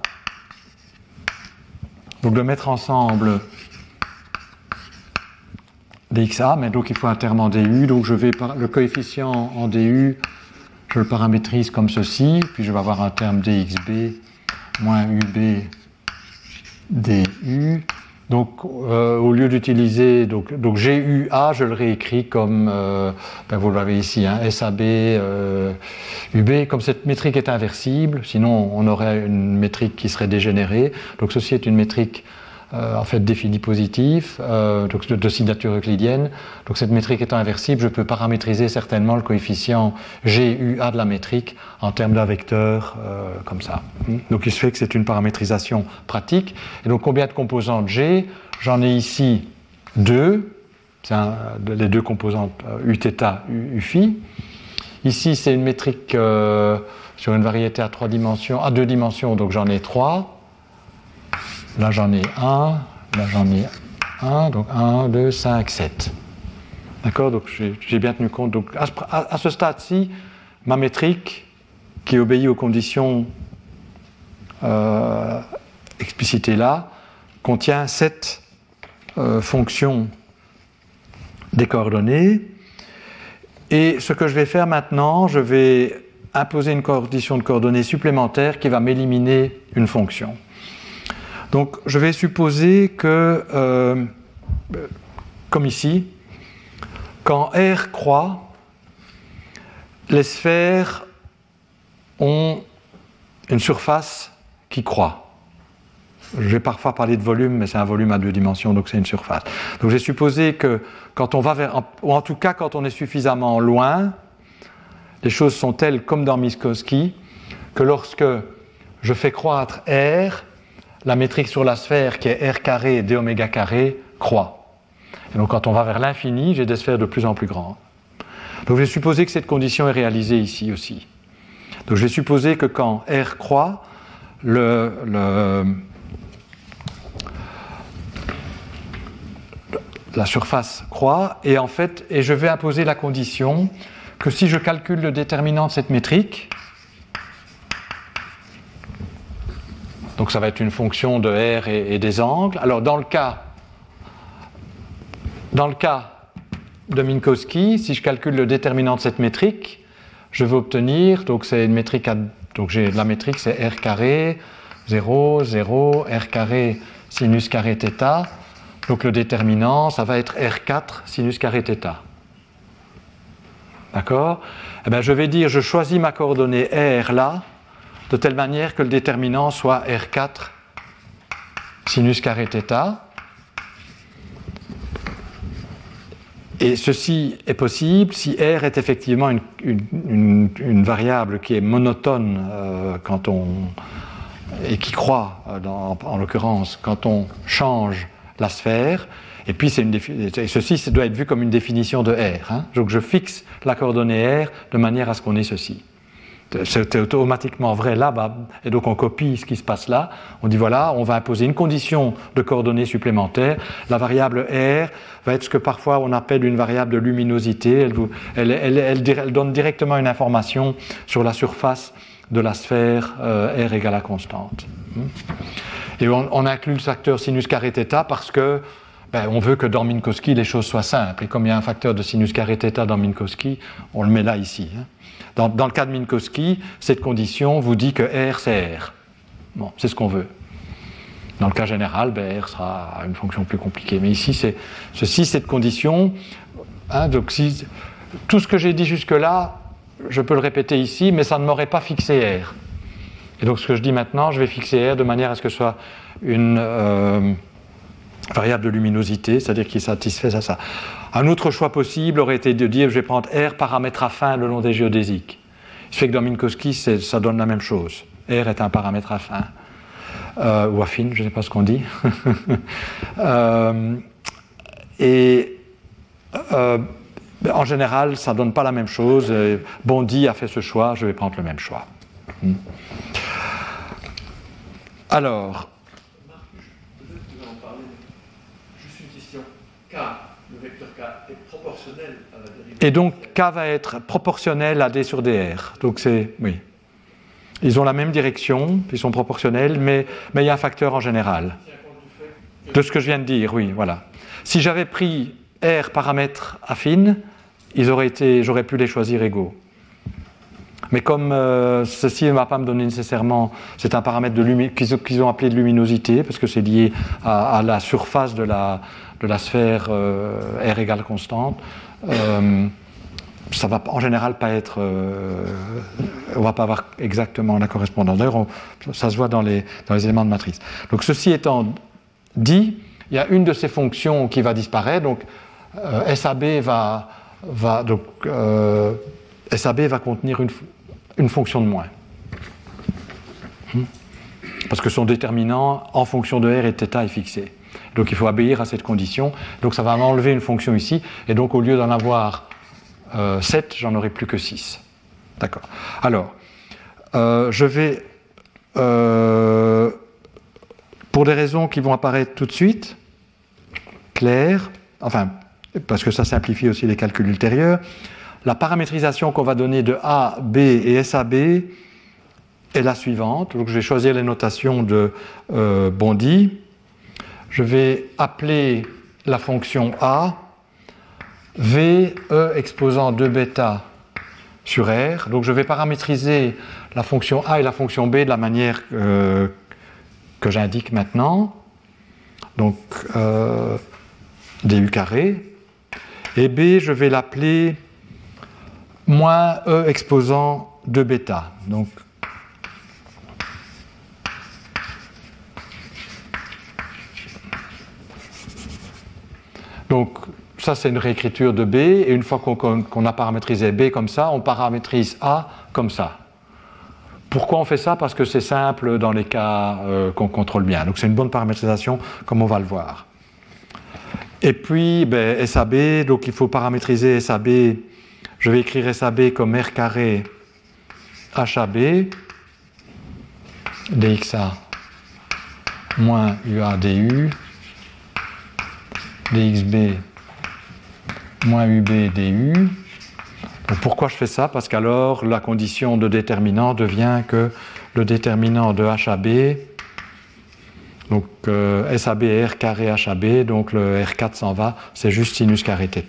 donc de mettre ensemble dxa, mais donc il faut un terme en du, donc je vais le coefficient en du, je le paramétrise comme ceci, puis je vais avoir un terme dxb moins ub du. Donc euh, au lieu d'utiliser donc, donc GUA, je le réécris comme euh, ben, vous l'avez ici, hein, SAB euh, UB. Comme cette métrique est inversible, sinon on aurait une métrique qui serait dégénérée. Donc ceci est une métrique euh, en fait défini positif, euh, donc de, signature euclidienne. Donc cette métrique étant inversible, je peux paramétriser certainement le coefficient GUA de la métrique en termes d'un vecteur euh, comme ça. Donc il se fait que c'est une paramétrisation pratique. Et donc combien de composantes j'ai J'en ai ici deux, c'est les deux composantes Uθ, Uφ. Ici c'est une métrique sur une variété à trois dimensions, à deux dimensions, donc j'en ai trois. Là, j'en ai un. Là, j'en ai un. Donc 1, 2, 5, 7. D'accord? Donc, j'ai bien tenu compte. Donc, à, ce stade-ci, ma métrique, qui obéit aux conditions euh, explicitées là, contient 7 euh, fonctions des coordonnées. Et ce que je vais faire maintenant, je vais imposer une condition de coordonnées supplémentaire qui va m'éliminer une fonction. Donc je vais supposer que, euh, comme ici, quand R croît, les sphères ont une surface qui croît. Je vais parfois parler de volume, mais c'est un volume à deux dimensions, donc c'est une surface. Donc j'ai supposé que quand on va vers, ou en tout cas quand on est suffisamment loin, les choses sont telles comme dans Minkowski, que lorsque je fais croître R, la métrique sur la sphère qui est r carré d oméga carré croît. Et donc quand on va vers l'infini, j'ai des sphères de plus en plus grandes. Donc je vais supposer que cette condition est réalisée ici aussi. Donc je vais supposer que quand r croît, la surface croît et en fait, et je vais imposer la condition que si je calcule le déterminant de cette métrique, Donc ça va être une fonction de R et, des angles. Alors dans le cas, dans le cas de Minkowski, si je calcule le déterminant de cette métrique, je vais obtenir, donc c'est une métrique, donc j'ai la métrique c'est R carré, 0, 0, R carré, sinus carré θ. Donc le déterminant, ça va être R4 sinus carré θ. D'accord? Eh bien, Je vais dire, je choisis ma coordonnée R là, de telle manière que le déterminant soit R4 sinus carré θ. et ceci est possible si R est effectivement une, variable qui est monotone euh, quand on, et qui croît, euh, en l'occurrence, quand on change la sphère. Et puis, une ceci doit être vu comme une définition de R. Hein. Donc, je fixe la coordonnée R de manière à ce qu'on ait ceci c'est automatiquement vrai là, bas et donc on copie ce qui se passe là. On dit voilà, on va imposer une condition de coordonnées supplémentaires. La variable R va être ce que parfois on appelle une variable de luminosité. Elle, donne directement une information sur la surface de la sphère euh, R égale à constante. Et on, inclut le facteur sinus carré θ parce que ben, on veut que dans Minkowski les choses soient simples. Et comme il y a un facteur de sinus carré θ dans Minkowski, on le met là ici. Hein. Dans, le cas de Minkowski, cette condition vous dit que R, c'est R. Bon, c'est ce qu'on veut. Dans le cas général, ben, R sera une fonction plus compliquée. Mais ici, c'est ceci, cette condition. Hein, donc, tout ce que j'ai dit jusque-là, je peux le répéter ici, mais ça ne m'aurait pas fixé R. Et donc, ce que je dis maintenant, je vais fixer R de manière à ce que ce soit une euh, variable de luminosité, c'est-à-dire qui satisfait ça, ça. Un autre choix possible aurait été de dire je vais prendre R paramètre affin le long des géodésiques. Ce fait que dans Minkowski, ça donne la même chose. R est un paramètre affin. Euh, ou affine, je ne sais pas ce qu'on dit. [LAUGHS] Euh, et euh, en général, ça ne donne pas la même chose. Bondy a fait ce choix, je vais prendre le même choix. Hmm. Alors. Juste une question. K et donc K va être proportionnel à D sur DR. Donc c'est. Oui. Ils ont la même direction, ils sont proportionnels, mais, mais il y a un facteur en général. De ce que je viens de dire, oui, voilà. Si j'avais pris R paramètres affines, ils auraient été, j'aurais pu les choisir égaux. Mais comme euh, ceci ne va pas me donner nécessairement, c'est un paramètre qu'ils ont appelé de luminosité, parce que c'est lié à, la surface de la, de la sphère euh, R égale constante, euh, ça va en général pas être. Euh, on va pas avoir exactement la correspondance. D'ailleurs, ça se voit dans les, éléments de matrice. Donc, ceci étant dit, il y a une de ces fonctions qui va disparaître. Donc, euh, SAB va, va, donc, SAB va contenir une, une fonction de moins. Hmm? Parce que son déterminant en fonction de R et θ est fixé. Donc il faut obéir à cette condition. Donc ça va m'enlever une fonction ici. Et donc au lieu d'en avoir 7, euh, j'en aurai plus que 6. D'accord. Alors, euh, je vais, euh, pour des raisons qui vont apparaître tout de suite, claires, enfin, parce que ça simplifie aussi les calculs ultérieurs, la paramétrisation qu'on va donner de A, B et SAB est la suivante. Donc je vais choisir les notations de Bondy je vais appeler la fonction A V, E exposant 2 bêta sur R. Donc je vais paramétriser la fonction A et la fonction B de la manière euh, que j'indique maintenant. Donc euh, du carré. Et B, je vais l'appeler moins E exposant 2 bêta. Donc Donc, ça, c'est une réécriture de B, et une fois qu'on a paramétrisé B comme ça, on paramétrise A comme ça. Pourquoi on fait ça? Parce que c'est simple dans les cas euh, qu'on contrôle bien. Donc, c'est une bonne paramétrisation, comme on va le voir. Et puis, ben, SAB, donc il faut paramétriser SAB. Je vais écrire SAB comme R carré HAB, DXA moins UA DU dxb moins ub du. pourquoi je fais ça? Parce qu'alors la condition de déterminant devient que le déterminant de HAB, donc euh, SAB R carré HAB, donc le R4 s'en va, c'est juste sinus carré θ.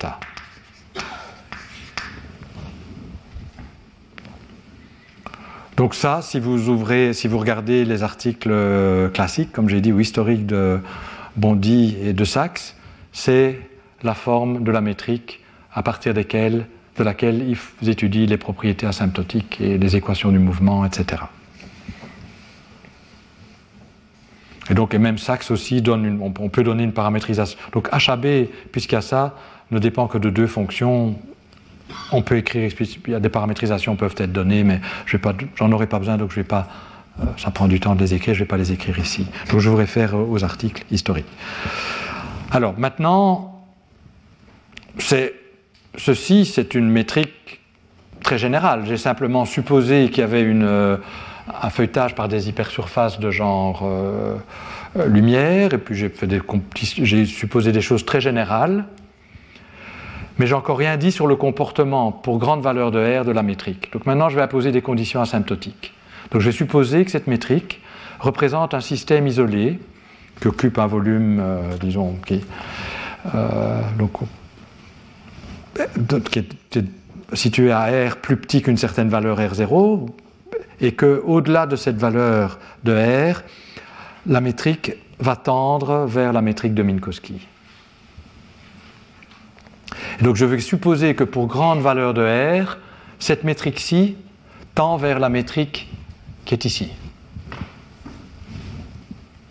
Donc ça, si vous ouvrez, si vous regardez les articles euh, classiques, comme j'ai dit, ou historiques de Bondy et de Sachs, c'est la forme de la métrique à partir desquelles, de laquelle ils étudient les propriétés asymptotiques et les équations du mouvement, etc. Et donc, et même Sachs aussi donne on peut donner une paramétrisation. Donc HAB, puisqu'il y a ça, ne dépend que de deux fonctions. On peut écrire, il y a des paramétrisations peuvent être données, mais j'en aurai pas besoin, donc je vais pas, euh, ça prend du temps de les écrire, je ne vais pas les écrire ici. Donc je vous réfère aux articles historiques. Alors maintenant, ceci, c'est une métrique très générale. J'ai simplement supposé qu'il y avait une, euh, un feuilletage par des hypersurfaces de genre euh, euh, lumière, et puis j'ai supposé des choses très générales, mais j'ai encore rien dit sur le comportement pour grande valeur de R de la métrique. Donc maintenant, je vais apposer des conditions asymptotiques. Donc je vais supposer que cette métrique représente un système isolé qui occupe un volume, disons, qui, donc, qui est situé à R plus petit qu'une certaine valeur R0, et qu'au-delà de cette valeur de R, la métrique va tendre vers la métrique de Minkowski. Donc je vais supposer que pour grande valeur de R, cette métrique-ci tend vers la métrique qui est ici.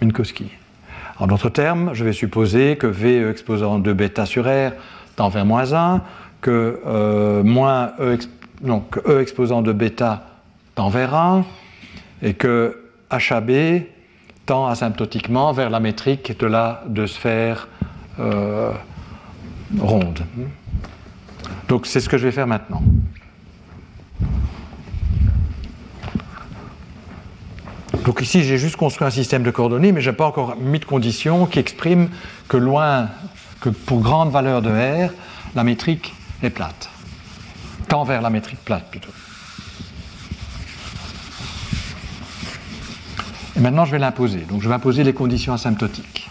Minkowski. En d'autres termes, je vais supposer que V exposant de bêta sur R tend vers moins 1, que, euh, moins e, e, exposant de bêta tend vers 1 et que HAB tend asymptotiquement vers la métrique de la de sphère euh, ronde. Donc c'est ce que je vais faire maintenant. Donc ici, j'ai juste construit un système de coordonnées, mais je n'ai pas encore mis de conditions qui expriment que loin, que pour grande valeur de R, la métrique est plate. Tend vers la métrique plate plutôt. Et maintenant, je vais l'imposer. Donc, je vais imposer les conditions asymptotiques.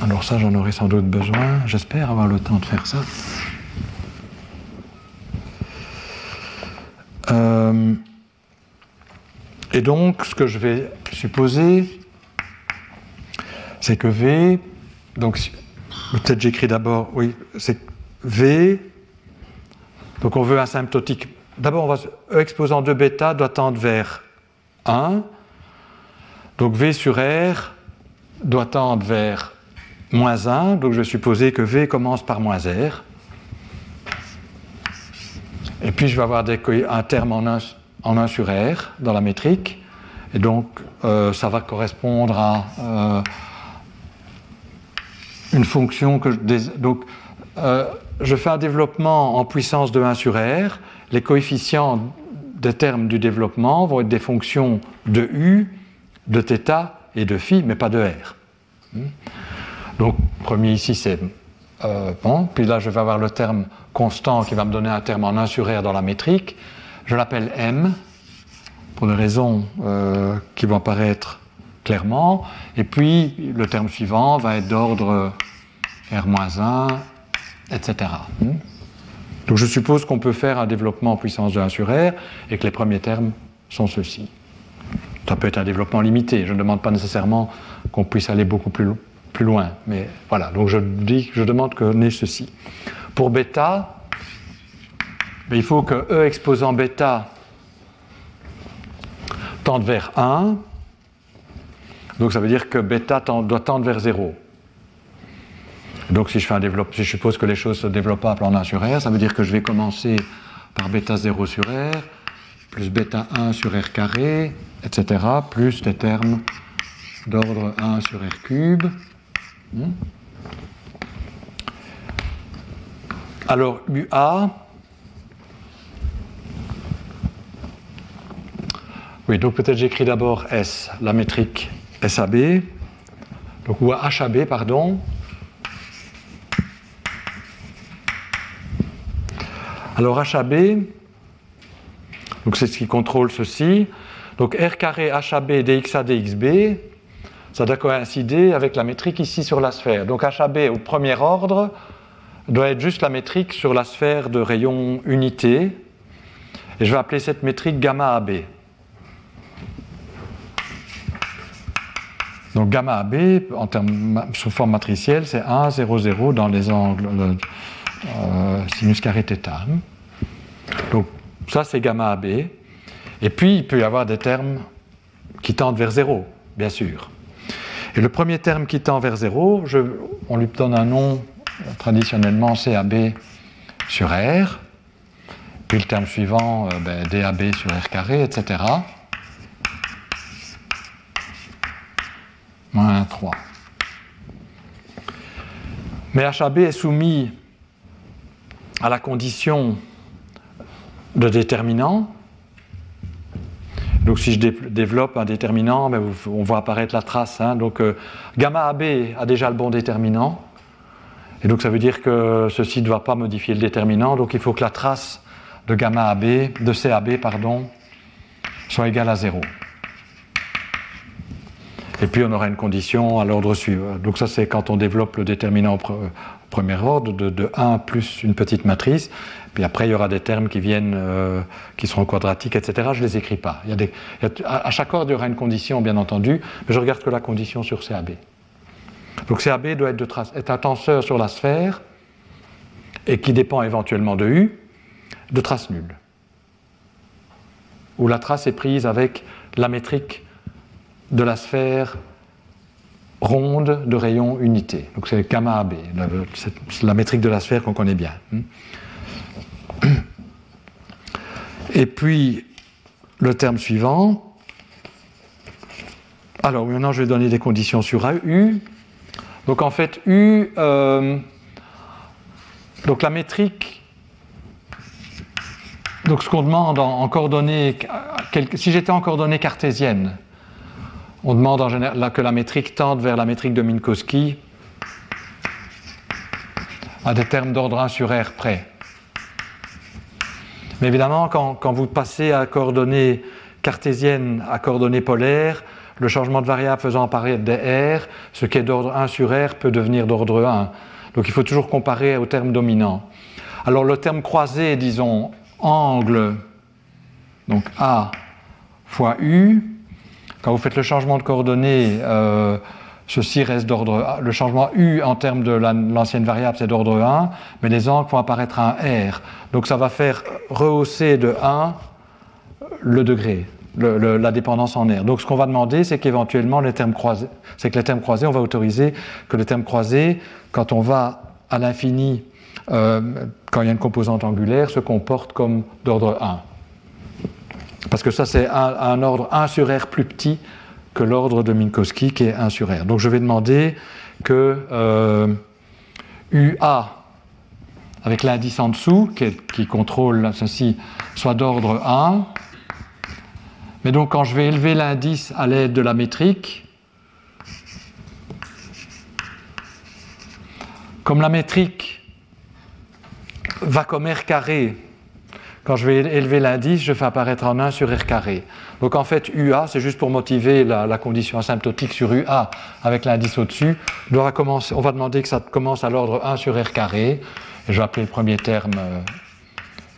Alors ça, j'en aurai sans doute besoin. J'espère avoir le temps de faire ça. Euh, et donc, ce que je vais supposer, c'est que V, donc peut-être j'écris d'abord, oui, c'est V, donc on veut asymptotique. D'abord, on va, E exposant 2 bêta doit tendre vers 1, donc V sur R doit tendre vers moins 1, donc je vais supposer que V commence par moins R. Et puis je vais avoir un terme en 1, en 1 sur R dans la métrique, et donc euh, ça va correspondre à euh, une fonction que je, donc euh, je fais un développement en puissance de 1 sur R. Les coefficients des termes du développement vont être des fonctions de U, de θ et de phi, mais pas de R. Hmm. Donc, premier ici, c'est euh, bon. Puis là, je vais avoir le terme constant qui va me donner un terme en 1 sur R dans la métrique. Je l'appelle M, pour des raisons euh, qui vont apparaître clairement. Et puis, le terme suivant va être d'ordre R-1, etc. Hmm? Donc je suppose qu'on peut faire un développement en puissance de 1 sur R et que les premiers termes sont ceux-ci. Ça peut être un développement limité. Je ne demande pas nécessairement qu'on puisse aller beaucoup plus, loin. Mais voilà, donc je, dis, je demande qu'on ait ceci. Pour bêta, il faut que E exposant bêta tende vers 1 donc ça veut dire que bêta doit tendre vers 0. Donc si je, fais un développement, si je suppose que les choses se à plan 1 sur R, ça veut dire que je vais commencer par bêta 0 sur R, plus bêta 1 sur R carré, etc., plus des termes d'ordre 1 sur R cube. Hmm. Alors UA, oui, donc peut-être j'écris d'abord S, la métrique SAB, donc, ou HAB, pardon. Alors HAB, donc c'est ce qui contrôle ceci. Donc R carré HAB dXA dXB, ça doit coïncider avec la métrique ici sur la sphère. Donc HAB au premier ordre doit être juste la métrique sur la sphère de rayon unité. Et je vais appeler cette métrique gamma AB. Donc gamma AB, en termes, sous forme matricielle, c'est 1, 0, 0 dans les angles euh, sinus carré θ. Donc ça, c'est gamma AB. Et puis, il peut y avoir des termes qui tendent vers 0, bien sûr. Et le premier terme qui tend vers 0, on lui donne un nom, traditionnellement CAB sur R. Puis le terme suivant, euh, ben, DAB sur R carré, etc. Moins 3. Mais HAB est soumis à la condition de déterminant. Donc si je développe un déterminant, ben, on voit apparaître la trace. Hein. Donc euh, gamma AB a déjà le bon déterminant. Et donc ça veut dire que ceci ne va pas modifier le déterminant. Donc il faut que la trace de gamma AB, de CAB, pardon, soit égale à 0. Et puis on aura une condition à l'ordre suivant. Donc ça c'est quand on développe le déterminant premier ordre de, 1 plus une petite matrice. Puis après il y aura des termes qui viennent, euh, qui seront quadratiques, etc. Je ne les écris pas. A à chaque ordre il y aura une condition bien entendu, mais je regarde que la condition sur CAB. Donc CAB doit être, de est un tenseur sur la sphère et qui dépend éventuellement de U de trace nulle. Où la trace est prise avec la métrique de la sphère ronde de rayon unité. Donc c'est gamma AB, c'est la métrique de la sphère qu'on connaît bien. Et puis le terme suivant. Alors maintenant je vais donner des conditions sur U. Donc en fait U, euh, donc la métrique, donc ce qu'on demande en coordonnées, si j'étais en coordonnées cartésiennes, on demande en général que la métrique tende vers la métrique de Minkowski à des termes d'ordre 1 sur R près. Mais évidemment, quand, vous passez à coordonnées cartésiennes à coordonnées polaires, le changement de variable faisant apparaître des R, ce qui est d'ordre 1 sur R peut devenir d'ordre 1. Donc il faut toujours comparer au terme dominant. Alors le terme croisé, disons, angle, donc A fois U, quand vous faites le changement de coordonnées, euh, ceci reste d'ordre Le changement U en termes de l'ancienne variable, c'est d'ordre 1, mais les angles vont apparaître un R. Donc ça va faire rehausser de 1 le degré, la dépendance en R. Donc ce qu'on va demander, c'est qu'éventuellement les termes croisés, c'est que les termes croisés, on va autoriser que les termes croisés, quand on va à l'infini, euh, quand il y a une composante angulaire, se comportent comme d'ordre 1. Parce que ça, c'est un, ordre 1 sur R plus petit que l'ordre de Minkowski qui est 1 sur R. Donc je vais demander que euh, UA, avec l'indice en dessous, qui, contrôle ceci, soit d'ordre 1. Mais donc quand je vais élever l'indice à l'aide de la métrique, comme la métrique va comme R carré quand je vais élever l'indice, je fais apparaître en 1 sur R carré. Donc en fait, UA, c'est juste pour motiver la, condition asymptotique sur UA avec l'indice au-dessus. On va demander que ça commence à l'ordre 1 sur R carré. Et je vais appeler le premier terme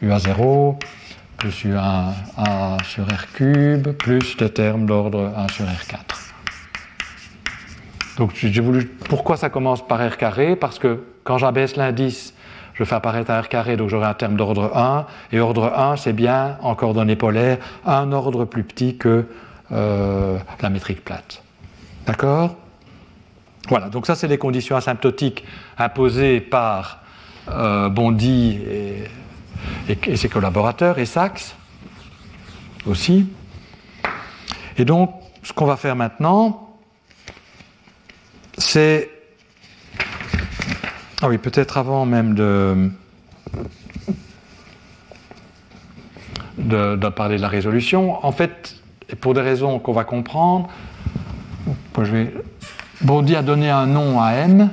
UA0 euh, plus UA 1 sur R cube plus des termes d'ordre 1 sur R4. Donc j'ai voulu. Pourquoi ça commence par R carré? Parce que quand j'abaisse l'indice, je fais apparaître un R carré, donc j'aurai un terme d'ordre 1, et ordre 1, c'est bien, en coordonnées polaires, un ordre plus petit que euh, la métrique plate. D'accord? Voilà, donc ça, c'est les conditions asymptotiques imposées par euh, Bondy et, ses collaborateurs, et Sachs aussi. Et donc, ce qu'on va faire maintenant, c'est ah oui, peut-être avant même de, parler de la résolution. En fait, pour des raisons qu'on va comprendre, je a donné un nom à M.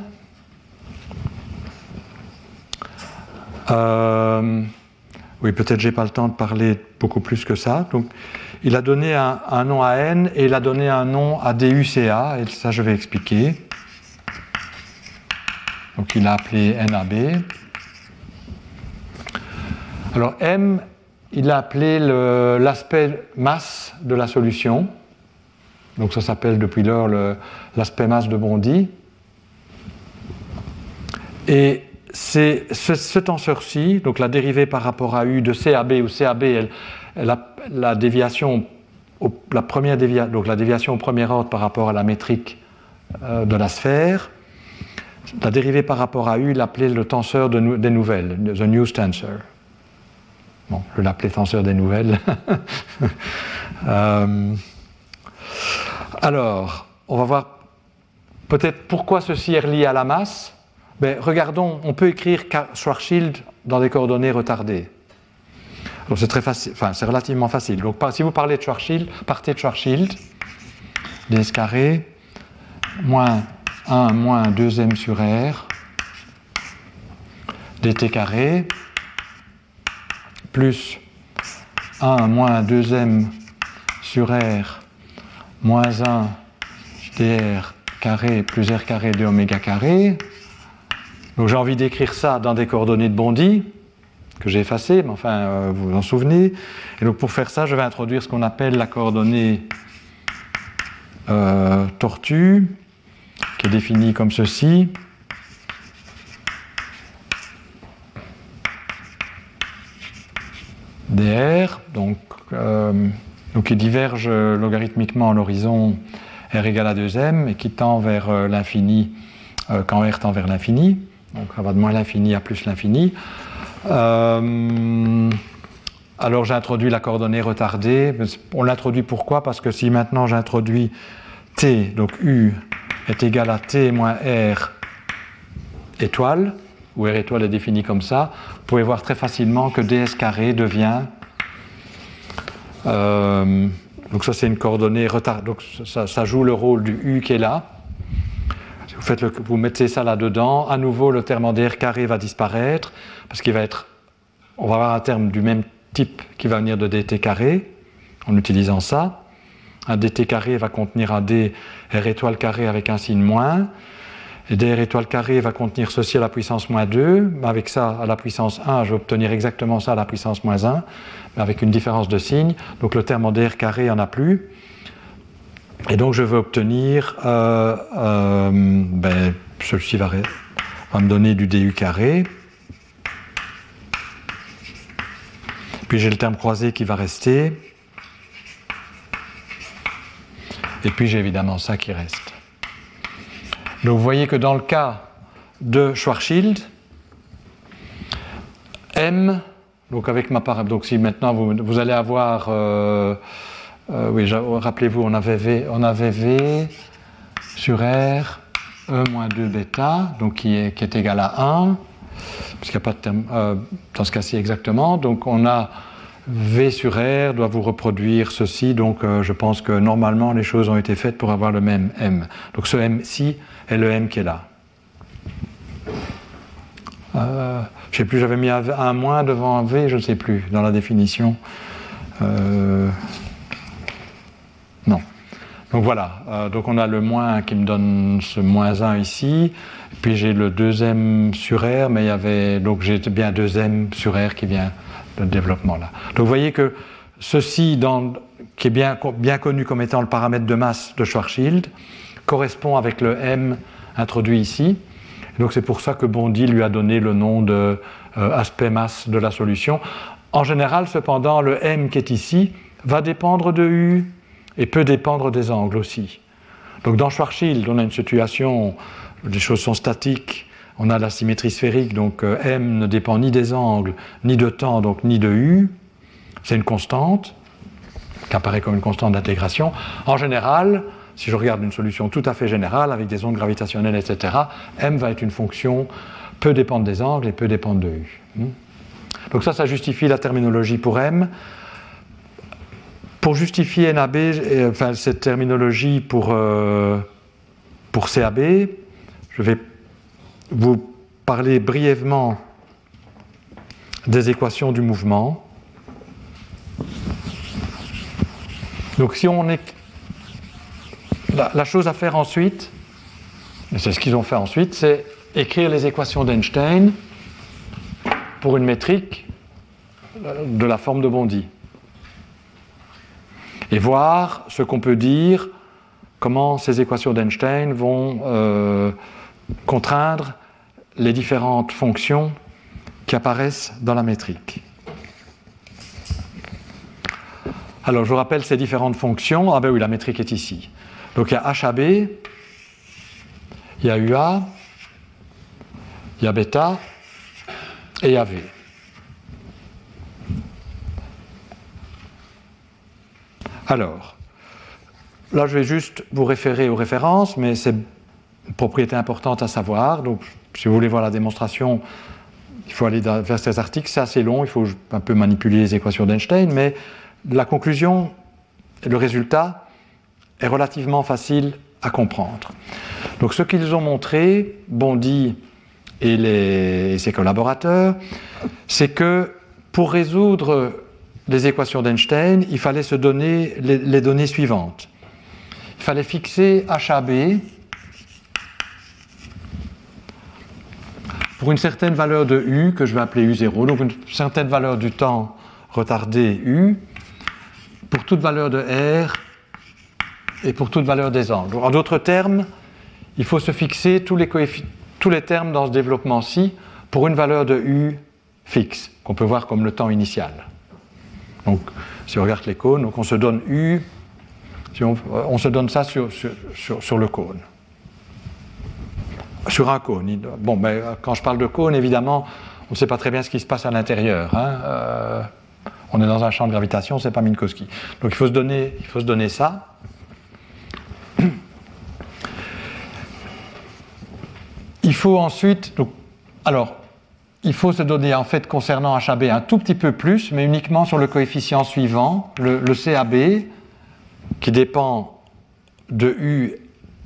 Euh, oui, peut-être j'ai pas le temps de parler beaucoup plus que ça. Il a donné un, un, nom à N et il a donné un nom à DUCA, et ça je vais expliquer. Donc il a appelé NAB. Alors M, il a appelé l'aspect masse de la solution. Donc ça s'appelle depuis lors l'aspect masse de Bondy. Et c'est ce, tenseur-ci, donc la dérivée par rapport à U de CAB, où CAB, elle, la, déviation, la première donc la déviation au premier ordre par rapport à la métrique euh, de la sphère. La dérivée par rapport à U, il l'appelait le tenseur des nouvelles, the news tensor. Bon, je l'appelais tenseur des nouvelles. [LAUGHS] Euh, alors, on va voir peut-être pourquoi ceci est relié à la masse. Ben, regardons, on peut écrire Schwarzschild dans des coordonnées retardées. c'est très facile, enfin c'est relativement facile. Donc si vous parlez de Schwarzschild, partez de Schwarzschild, ds carré, moins 1 moins 2m sur r, dt carré, plus 1 moins 2m sur r, moins 1 dr carré plus r carré de oméga carré. Donc j'ai envie d'écrire ça dans des coordonnées de Bondy, que j'ai effacées, mais enfin, euh, vous vous en souvenez. Et donc pour faire ça, je vais introduire ce qu'on appelle la coordonnée euh, tortue, qui est définie comme ceci. dr, donc, euh, donc qui diverge logarithmiquement à l'horizon r égale à 2m et qui tend vers l'infini quand r tend vers l'infini. Donc ça va de moins l'infini à plus l'infini. Euh, alors j'introduis la coordonnée retardée. On l'introduit pourquoi? Parce que si maintenant j'introduis t, donc u est égal à t moins r étoile, où r étoile est définie comme ça, vous pouvez voir très facilement que ds carré devient... Euh, donc ça c'est une coordonnée retardée, donc ça joue le rôle du u qui est là. Vous, mettez ça là-dedans, à nouveau le terme en dr carré va disparaître, parce qu'il va être, on va avoir un terme du même type qui va venir de dt carré, en utilisant ça. Un dt carré va contenir un d r étoile carré avec un signe moins, dr étoile carré va contenir ceci à la puissance moins 2, avec ça à la puissance 1, je vais obtenir exactement ça à la puissance moins 1, mais avec une différence de signe, donc le terme en dr carré, en a plus. Et donc je vais obtenir, euh, euh, ben, ceci va, me donner du du carré. Puis j'ai le terme croisé qui va rester. Et puis j'ai évidemment ça qui reste. Donc vous voyez que dans le cas de Schwarzschild, M, donc avec ma parabole, donc si maintenant vous, allez avoir euh, euh, oui, rappelez-vous, on avait V, on avait v sur R, E moins 2 bêta, donc qui est, qui est égal à 1, puisqu'il n'y a pas de terme euh, dans ce cas-ci exactement. Donc on a V sur R doit vous reproduire ceci, donc euh, je pense que normalement les choses ont été faites pour avoir le même M. Donc ce M-ci est le M qui est là. je ne sais plus, j'avais mis un, moins devant V, je ne sais plus, dans la définition. Non. Donc voilà, euh, donc on a le moins qui me donne ce moins 1 ici, puis j'ai le 2m sur R, mais il y avait, donc j'ai bien 2m sur R qui vient de développement là. Donc vous voyez que ceci, qui est bien, bien connu comme étant le paramètre de masse de Schwarzschild, correspond avec le m introduit ici. Donc c'est pour ça que Bondy lui a donné le nom de euh, aspect masse de la solution. En général, cependant, le m qui est ici va dépendre de u et peut dépendre des angles aussi. Donc dans Schwarzschild, on a une situation, où les choses sont statiques, on a la symétrie sphérique, donc euh, m ne dépend ni des angles, ni de temps, donc ni de u. C'est une constante, qui apparaît comme une constante d'intégration. En général, si je regarde une solution tout à fait générale, avec des ondes gravitationnelles, etc., m va être une fonction peut dépendre des angles et peut dépendre de u. Hmm. Donc ça, ça justifie la terminologie pour m. Pour justifier NAB, enfin, cette terminologie pour, euh, pour CAB, je vais vous parler brièvement des équations du mouvement. Donc si on est... La, chose à faire ensuite, et c'est ce qu'ils ont fait ensuite, c'est écrire les équations d'Einstein pour une métrique de la forme de Bondy et voir ce qu'on peut dire, comment ces équations d'Einstein vont euh, contraindre les différentes fonctions qui apparaissent dans la métrique. Alors je vous rappelle ces différentes fonctions. Ah ben oui, la métrique est ici. Donc il y a HAB, Il y a UA, il y a bêta et il y a V. Alors, là je vais juste vous référer aux références, mais c'est propriété importante à savoir. Donc, si vous voulez voir la démonstration, il faut aller vers ces articles. C'est assez long, il faut un peu manipuler les équations d'Einstein, mais la conclusion le résultat est relativement facile à comprendre. Donc, ce qu'ils ont montré, Bondy et, ses collaborateurs, c'est que pour résoudre les équations d'Einstein, il fallait se donner les, les données suivantes. Il fallait fixer HAB pour une certaine valeur de U que je vais appeler U0, donc une certaine valeur du temps retardé U, pour toute valeur de R et pour toute valeur des angles. En d'autres termes, il faut se fixer tous les, tous les termes dans ce développement-ci pour une valeur de U fixe, qu'on peut voir comme le temps initial. Donc, si on regarde les cônes, donc on se donne U, on, se donne ça sur le cône sur un cône. Bon, mais euh, quand je parle de cône, évidemment, on ne sait pas très bien ce qui se passe à l'intérieur. Hein. Euh, on est dans un champ de gravitation, c'est pas Minkowski. Donc il faut se donner, il faut se donner ça. Il faut ensuite, donc, alors, il faut se donner en fait concernant HAB un tout petit peu plus, mais uniquement sur le coefficient suivant, le, le CAB, qui dépend de U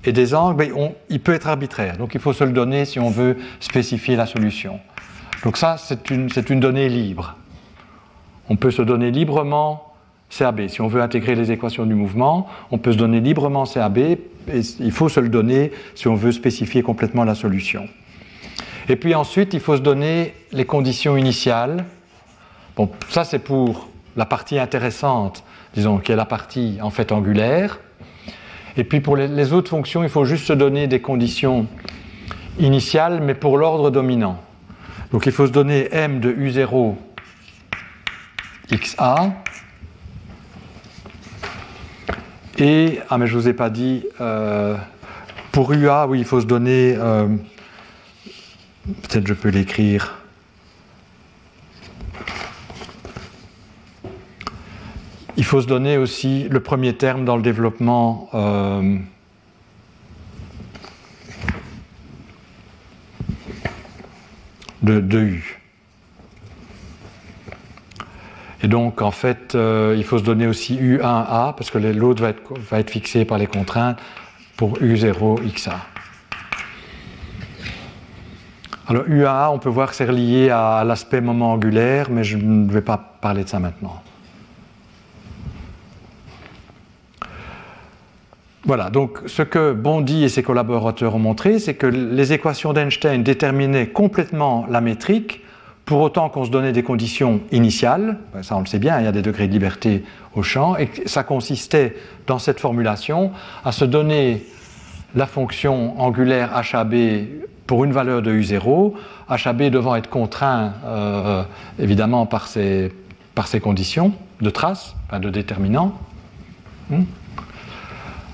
et des angles, il peut être arbitraire. Donc il faut se le donner si on veut spécifier la solution. Donc ça, c'est une, une, donnée libre. On peut se donner librement CAB. Si on veut intégrer les équations du mouvement, on peut se donner librement CAB, et il faut se le donner si on veut spécifier complètement la solution. Et puis ensuite, il faut se donner les conditions initiales. Bon, ça c'est pour la partie intéressante, disons, qui est la partie en fait angulaire. Et puis pour les, autres fonctions, il faut juste se donner des conditions initiales, mais pour l'ordre dominant. Donc il faut se donner m de u0 xa. Et, ah mais je ne vous ai pas dit, euh, pour ua, oui, il faut se donner, euh, peut-être je peux l'écrire, Il faut se donner aussi le premier terme dans le développement euh, de, U. Et donc, en fait, euh, il faut se donner aussi U1A, parce que l'autre va être, va être fixé par les contraintes pour U0XA. Alors, U1A, on peut voir que c'est relié à l'aspect moment angulaire, mais je ne vais pas parler de ça maintenant. Voilà, donc ce que Bondy et ses collaborateurs ont montré, c'est que les équations d'Einstein déterminaient complètement la métrique, pour autant qu'on se donnait des conditions initiales, ben, ça on le sait bien, il y a des degrés de liberté au champ, et ça consistait dans cette formulation à se donner la fonction angulaire HAB pour une valeur de U0, HAB devant être contraint euh, évidemment par ces, conditions de trace, enfin de déterminant. Hmm.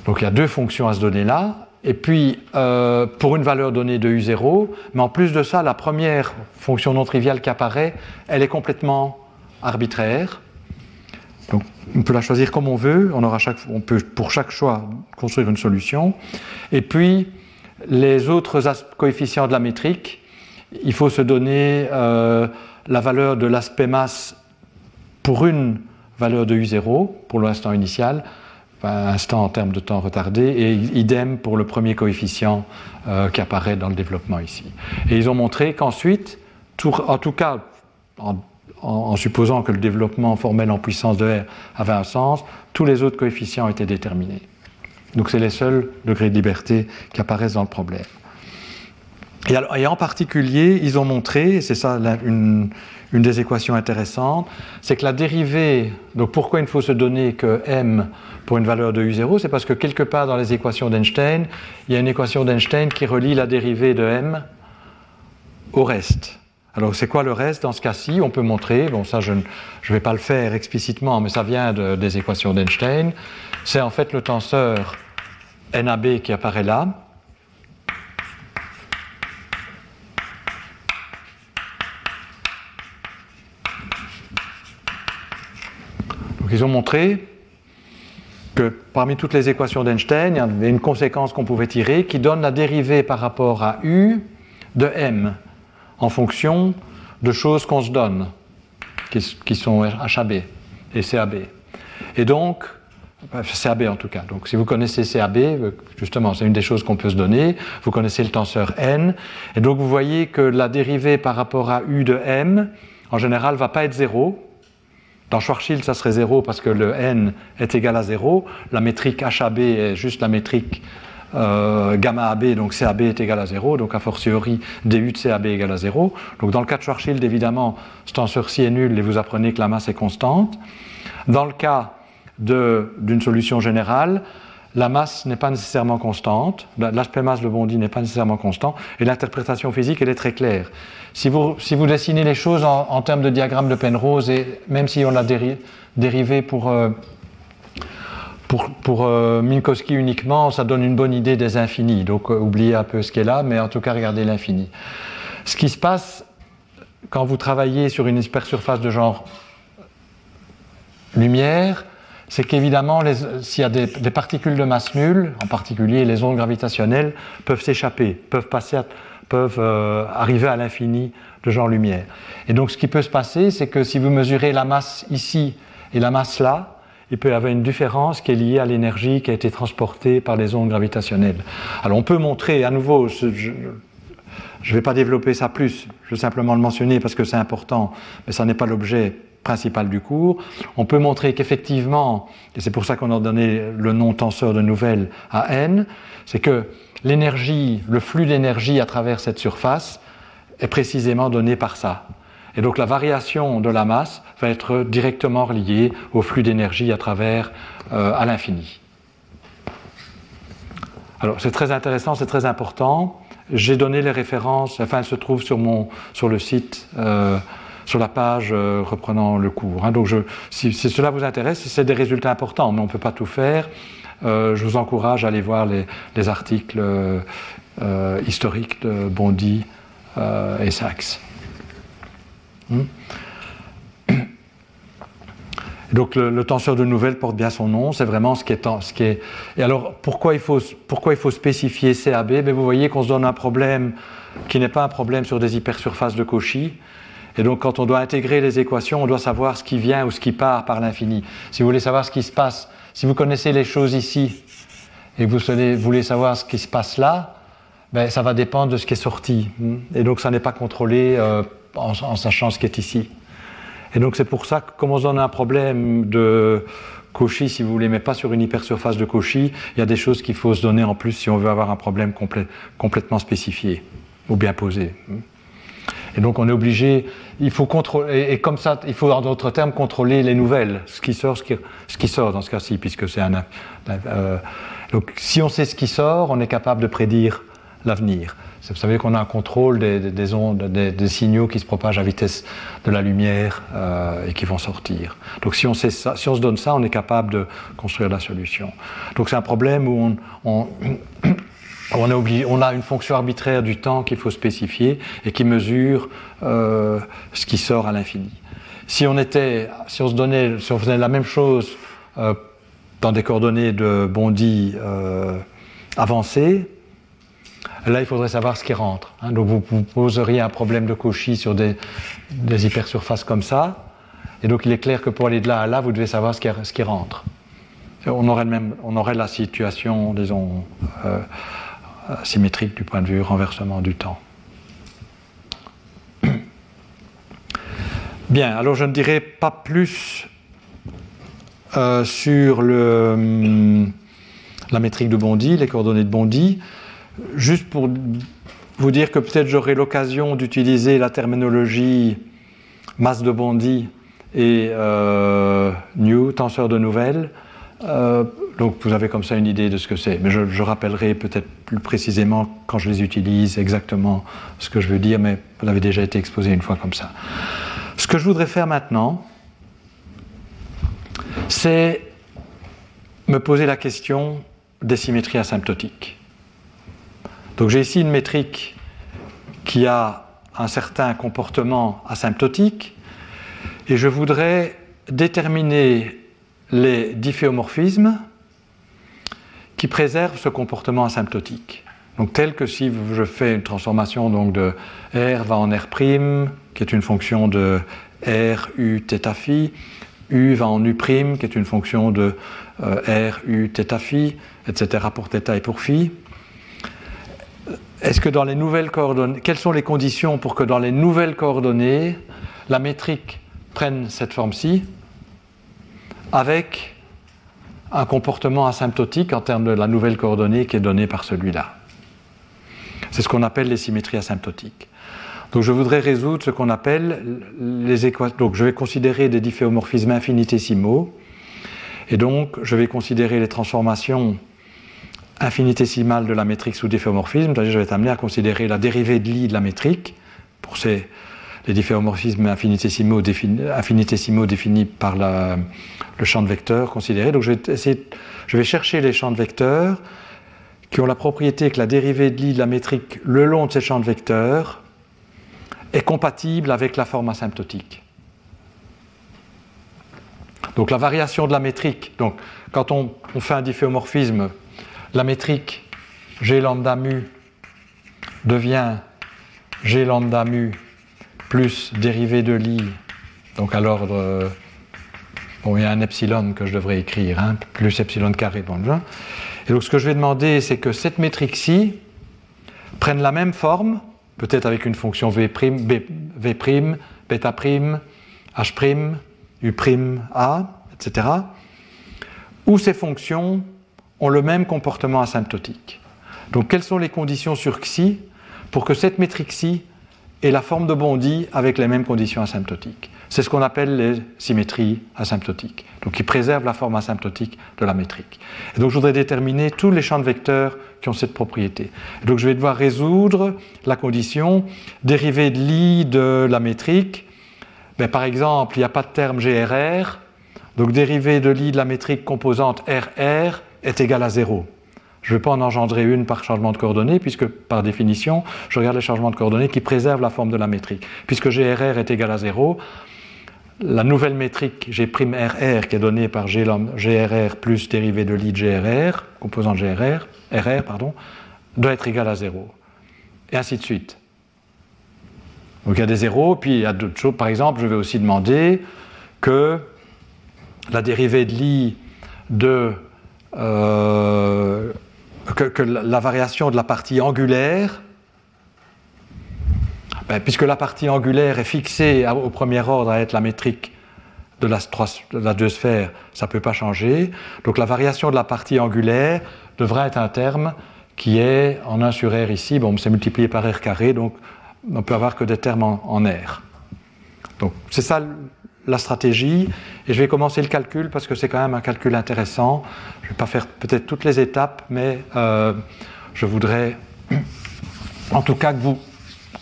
Donc il y a deux fonctions à se donner là. Et puis, euh, pour une valeur donnée de U0, mais en plus de ça, la première fonction non triviale qui apparaît, elle est complètement arbitraire. Donc, on peut la choisir comme on veut. On, aura chaque, on peut, pour chaque choix, construire une solution. Et puis, les autres coefficients de la métrique, il faut se donner euh, la valeur de l'aspect masse pour une valeur de U0, pour l'instant initial, instant en termes de temps retardé, et idem pour le premier coefficient euh, qui apparaît dans le développement ici. Et ils ont montré qu'ensuite, en tout cas, en, supposant que le développement formel en puissance de R avait un sens, tous les autres coefficients étaient déterminés. Donc c'est les seuls degrés de liberté qui apparaissent dans le problème. Et, en particulier, ils ont montré, c'est ça une, une des équations intéressantes, c'est que la dérivée, donc pourquoi il faut se donner que m pour une valeur de u0, c'est parce que quelque part dans les équations d'Einstein, il y a une équation d'Einstein qui relie la dérivée de m au reste. Alors c'est quoi le reste? Dans ce cas-ci On peut montrer, bon ça je ne vais pas le faire explicitement, mais ça vient des équations d'Einstein, c'est en fait le tenseur NAB qui apparaît là, Donc ils ont montré que parmi toutes les équations d'Einstein, il y avait une conséquence qu'on pouvait tirer qui donne la dérivée par rapport à U de M en fonction de choses qu'on se donne, qui, sont HAB et CAB. Et donc, CAB en tout cas. Donc si vous connaissez CAB, justement, c'est une des choses qu'on peut se donner. Vous connaissez le tenseur n. Et donc vous voyez que la dérivée par rapport à U de m, en général, ne va pas être 0. Dans Schwarzschild, ça serait 0 parce que le n est égal à 0. La métrique HAB est juste la métrique euh, gamma AB, donc CAB est égal à 0, donc a fortiori DU de CAB est égal à 0. Donc dans le cas de Schwarzschild, évidemment, ce tenseur-ci est nul et vous apprenez que la masse est constante. Dans le cas d'une solution générale, la masse n'est pas nécessairement constante, l'aspect masse de Bondi n'est pas nécessairement constant, et l'interprétation physique, elle est très claire. Si vous, si vous dessinez les choses en, termes de diagramme de Penrose, et même si on l'a dérivé pour, euh, pour euh, Minkowski uniquement, ça donne une bonne idée des infinis, donc euh, oubliez un peu ce qui est là, mais en tout cas regardez l'infini. Ce qui se passe quand vous travaillez sur une hypersurface de genre lumière, c'est qu'évidemment, s'il y a des, particules de masse nulle, en particulier les ondes gravitationnelles, peuvent s'échapper, peuvent, passer peuvent euh, arriver à l'infini de genre lumière. Et donc ce qui peut se passer, c'est que si vous mesurez la masse ici et la masse là, il peut y avoir une différence qui est liée à l'énergie qui a été transportée par les ondes gravitationnelles. Alors on peut montrer à nouveau, je ne vais pas développer ça plus, je veux simplement le mentionner parce que c'est important, mais ça n'est pas l'objet principal du cours, on peut montrer qu'effectivement, et c'est pour ça qu'on a donné le nom tenseur de nouvelles à n, c'est que l'énergie, le flux d'énergie à travers cette surface est précisément donné par ça. Et donc la variation de la masse va être directement reliée au flux d'énergie à travers euh, à l'infini. Alors c'est très intéressant, c'est très important. J'ai donné les références, enfin elles se trouvent sur, mon, sur le site. Euh, sur la page euh, reprenant le cours. Hein. Donc, si, cela vous intéresse, c'est des résultats importants, mais on ne peut pas tout faire. Euh, je vous encourage à aller voir les, articles euh, historiques de Bondy et Sachs. Hmm? Donc le, tenseur de nouvelles porte bien son nom, c'est vraiment ce qui est, ce. Et alors pourquoi il faut, spécifier CAB Mais Vous voyez qu'on se donne un problème qui n'est pas un problème sur des hypersurfaces de Cauchy, et donc, quand on doit intégrer les équations, on doit savoir ce qui vient ou ce qui part par l'infini. Si vous voulez savoir ce qui se passe, si vous connaissez les choses ici et que vous voulez savoir ce qui se passe là, ben, ça va dépendre de ce qui est sorti. Et donc, ça n'est pas contrôlé euh, en, sachant ce qui est ici. Et donc, c'est pour ça que, comme on donne un problème de Cauchy, si vous voulez, mais pas sur une hypersurface de Cauchy, il y a des choses qu'il faut se donner en plus si on veut avoir un problème complètement spécifié ou bien posé. Et donc on est obligé, il faut contrôler, et, comme ça, il faut en d'autres termes contrôler les nouvelles, ce qui sort, ce qui, sort dans ce cas-ci, puisque c'est un. Euh, donc si on sait ce qui sort, on est capable de prédire l'avenir. Vous savez qu'on a un contrôle des, signaux qui se propagent à vitesse de la lumière euh, et qui vont sortir. Donc si on, se donne ça, on est capable de construire la solution. Donc c'est un problème où on on, a une fonction arbitraire du temps qu'il faut spécifier et qui mesure euh, ce qui sort à l'infini. Si on se donnait, si on faisait la même chose euh, dans des coordonnées de Bondy euh, avancées, là il faudrait savoir ce qui rentre. Hein. Donc vous, poseriez un problème de Cauchy sur des, hypersurfaces comme ça, et donc il est clair que pour aller de là à là, vous devez savoir ce qui, rentre. On aurait, même, on aurait la situation, disons, symétrique du point de vue renversement du temps. [CLEARS THROAT] Bien, alors je ne dirai pas plus euh, sur hum, la métrique de Bondy, les coordonnées de Bondy, juste pour vous dire que peut-être j'aurai l'occasion d'utiliser la terminologie masse de Bondy et euh, new, tenseur de nouvelles, euh, donc vous avez comme ça une idée de ce que c'est. Mais je, rappellerai peut-être plus précisément quand je les utilise exactement ce que je veux dire, mais vous avez déjà été exposé une fois comme ça. Ce que je voudrais faire maintenant, c'est me poser la question des symétries asymptotiques. Donc j'ai ici une métrique qui a un certain comportement asymptotique et je voudrais déterminer les difféomorphismes qui préservent ce comportement asymptotique. Donc tel que si je fais une transformation donc de R va en R', qui est une fonction de R, U, θ phi, U va en U', qui est une fonction de euh, R, U, θ phi, etc. pour θ et pour phi. Est-ce que dans les nouvelles coordonnées, quelles sont les conditions pour que dans les nouvelles coordonnées, la métrique prenne cette forme-ci avec un comportement asymptotique en termes de la nouvelle coordonnée qui est donnée par celui-là C'est ce qu'on appelle les symétries asymptotiques. Donc je voudrais résoudre ce qu'on appelle les équations. Donc je vais considérer des difféomorphismes infinitésimaux. Et donc je vais considérer les transformations infinitésimales de la métrique sous difféomorphisme. C'est-à-dire je vais être amené à considérer la dérivée de Lie de la métrique pour ces, les difféomorphismes infinitésimaux, définis par le champ de vecteurs considéré. Donc je vais, chercher les champs de vecteurs qui ont la propriété que la dérivée de Lie de la métrique le long de ces champs de vecteurs est compatible avec la forme asymptotique. Donc la variation de la métrique, donc quand on, fait un difféomorphisme, la métrique G lambda mu devient G lambda mu plus dérivée de l'i, donc à l'ordre, bon il y a un epsilon que je devrais écrire, hein, plus epsilon carré, bon, et donc ce que je vais demander c'est que cette métrique-ci prenne la même forme peut-être avec une fonction v', B, v', bêta', h', u', a, etc., où ces fonctions ont le même comportement asymptotique. Donc quelles sont les conditions sur xi pour que cette métrique ait la forme de Bondy avec les mêmes conditions asymptotiques c'est ce qu'on appelle les symétries asymptotiques, donc qui préservent la forme asymptotique de la métrique. Et donc je voudrais déterminer tous les champs de vecteurs qui ont cette propriété. donc je vais devoir résoudre la condition dérivée de l'i de la métrique. Ben, par exemple, il n'y a pas de terme GRR, donc dérivée de l'i de la métrique composante RR est égale à 0. Je ne vais pas en engendrer une par changement de coordonnées, puisque par définition, je regarde les changements de coordonnées qui préservent la forme de la métrique. Puisque GRR est égal à 0, la nouvelle métrique G'(RR qui est donnée par GRR plus dérivée de l'I de GRR, composant GRR, RR, pardon, doit être égale à 0. Et ainsi de suite. Donc il y a des zéros, puis il y a d'autres choses. Par exemple, je vais aussi demander que la dérivée de l'I de. Euh, que, la variation de la partie angulaire ben, puisque la partie angulaire est fixée au premier ordre à être la métrique de la, deux sphères, ça ne peut pas changer. Donc la variation de la partie angulaire devrait être un terme qui est en 1 sur R ici, bon, c'est multiplié par R carré, donc on peut avoir que des termes en, R. Donc c'est ça la stratégie, et je vais commencer le calcul parce que c'est quand même un calcul intéressant. Je ne vais pas faire peut-être toutes les étapes, mais euh, je voudrais en tout cas que vous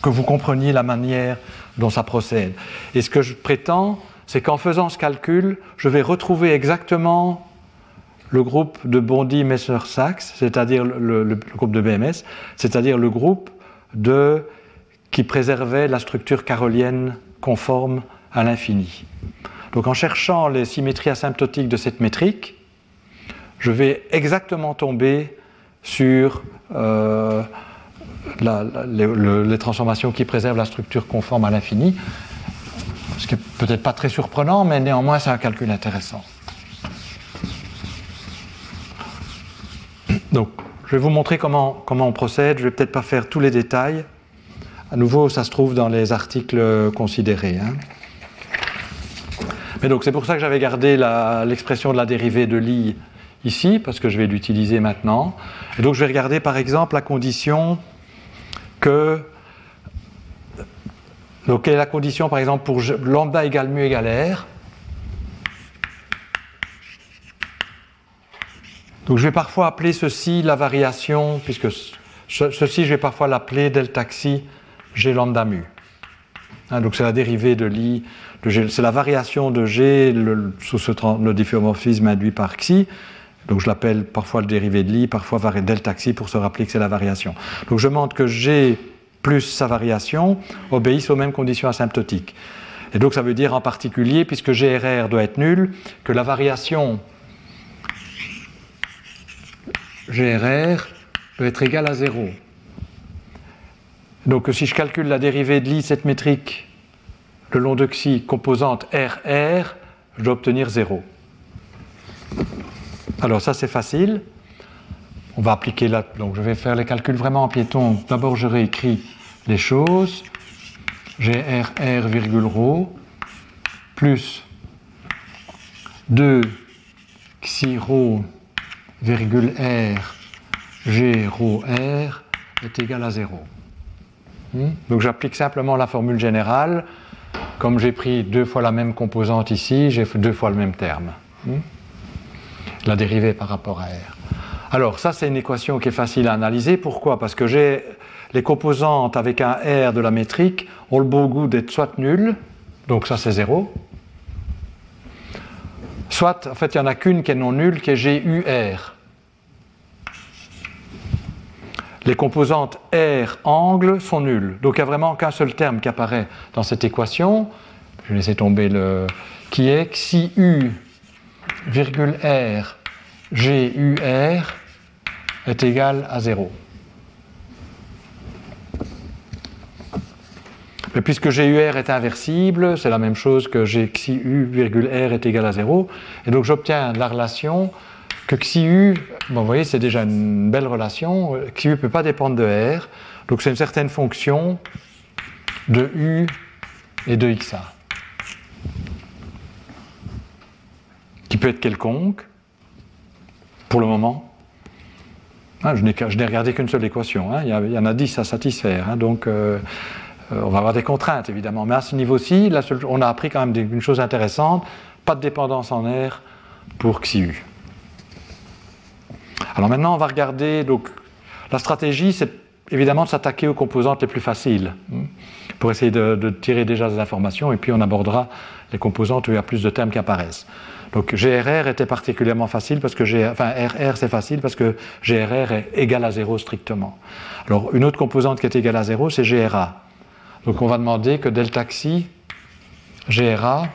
que vous compreniez la manière dont ça procède. Et ce que je prétends, c'est qu'en faisant ce calcul, je vais retrouver exactement le groupe de Bondy, Messer, Sachs, c'est-à-dire le, groupe de BMS, c'est-à-dire le groupe de, qui préservait la structure carolienne conforme à l'infini. Donc en cherchant les symétries asymptotiques de cette métrique, je vais exactement tomber sur euh, les, transformations qui préservent la structure conforme à l'infini. Ce qui n'est peut-être pas très surprenant, mais néanmoins c'est un calcul intéressant. Donc, je vais vous montrer comment, comment on procède. Je ne vais peut-être pas faire tous les détails. À nouveau, ça se trouve dans les articles considérés. Hein. Mais donc, c'est pour ça que j'avais gardé l'expression de la dérivée de l'i ici, parce que je vais l'utiliser maintenant. Et donc, je vais regarder par exemple la condition que. Donc, quelle est la condition, par exemple, pour lambda égale mu égale r Donc, je vais parfois appeler ceci la variation, puisque ceci, je vais parfois l'appeler delta xi g lambda mu. Hein, donc, c'est la dérivée de l'i, c'est la variation de g sous ce, le difféomorphisme induit par xi. Donc je l'appelle parfois le dérivé de l'i, parfois delta xi pour se rappeler que c'est la variation. Donc je montre que g plus sa variation obéissent aux mêmes conditions asymptotiques. Et donc ça veut dire en particulier, puisque GRR doit être nul, que la variation GRR doit être égale à 0. Donc si je calcule la dérivée de l'I, cette métrique, le long de xi composante RR, je dois obtenir 0. Alors ça c'est facile. On va appliquer là, donc je vais faire les calculs vraiment en piéton. D'abord je réécris les choses. GRR rho plus 2 xi rho virgule R G rho R est égal à 0. Hmm? Donc j'applique simplement la formule générale. Comme j'ai pris deux fois la même composante ici, j'ai deux fois le même terme. Hmm? La dérivée par rapport à R. Alors ça c'est une équation qui est facile à analyser. Pourquoi? Parce que j'ai les composantes avec un R de la métrique ont le beau goût d'être soit nulles, donc ça c'est 0, soit en fait il n'y en a qu'une qui est non nulle, qui est GUR. Les composantes R angle sont nulles. Donc il n'y a vraiment qu'un seul terme qui apparaît dans cette équation. Je vais laisser tomber le. qui est xi u virgule R GUR est égal à 0. Mais puisque GUR est inversible, c'est la même chose que G xi u virgule R est égal à 0. Et donc j'obtiens la relation que XIU, bon, vous voyez, c'est déjà une belle relation. XIU ne peut pas dépendre de R, donc c'est une certaine fonction de U et de XA. Qui peut être quelconque, pour le moment. Ah, je n'ai regardé qu'une seule équation, hein. il, y en a 10 à satisfaire, hein. donc euh, euh, on va avoir des contraintes évidemment. Mais à ce niveau-ci, on a appris quand même une chose intéressante pas de dépendance en R pour XIU. Alors maintenant, on va regarder. Donc, la stratégie, c'est évidemment de s'attaquer aux composantes les plus faciles hein, pour essayer de, tirer déjà des informations et puis on abordera les composantes où il y a plus de termes qui apparaissent. Donc GRR était particulièrement facile parce que enfin RR c'est facile parce que GRR est égal à 0 strictement. Alors une autre composante qui est égale à 0 c'est GRA. Donc on va demander que delta xi GRA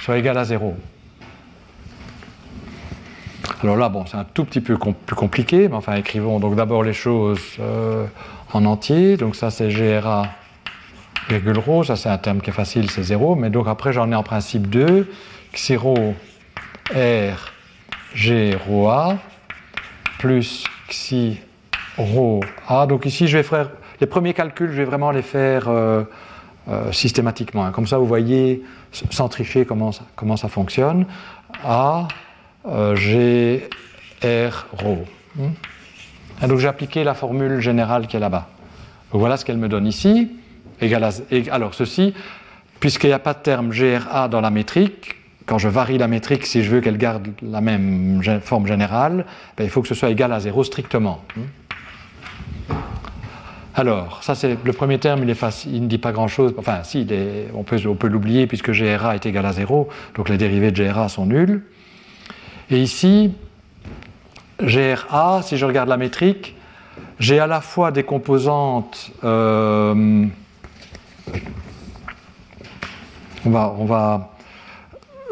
soit égal à 0. Alors là, bon, c'est un tout petit peu plus compliqué, mais enfin, écrivons donc d'abord les choses euh, en entier. Donc ça, c'est GRA virgule rho, ça c'est un terme qui est facile, c'est 0. Mais donc après, j'en ai en principe deux. Xi rho R G rho A plus xi rho A. Donc ici, je vais faire les premiers calculs, je vais vraiment les faire euh, euh, systématiquement. Hein. Comme ça, vous voyez, sans tricher, comment ça, comment ça fonctionne. A G, R, rho. Hmm. donc j'ai appliqué la formule générale qui est là-bas. voilà ce qu'elle me donne ici. alors ceci, puisqu'il n'y a pas de terme GRA dans la métrique, quand je varie la métrique, si je veux qu'elle garde la même forme générale, ben, il faut que ce soit égal à 0 strictement. Hmm. Alors, ça c'est le premier terme, il, ne dit pas grand-chose. Enfin, si, on peut, on peut l'oublier puisque GRA est égal à 0, donc les dérivés de GRA sont nuls. Et ici, GRA, si je regarde la métrique, j'ai à la fois des composantes. Euh, on va, on va,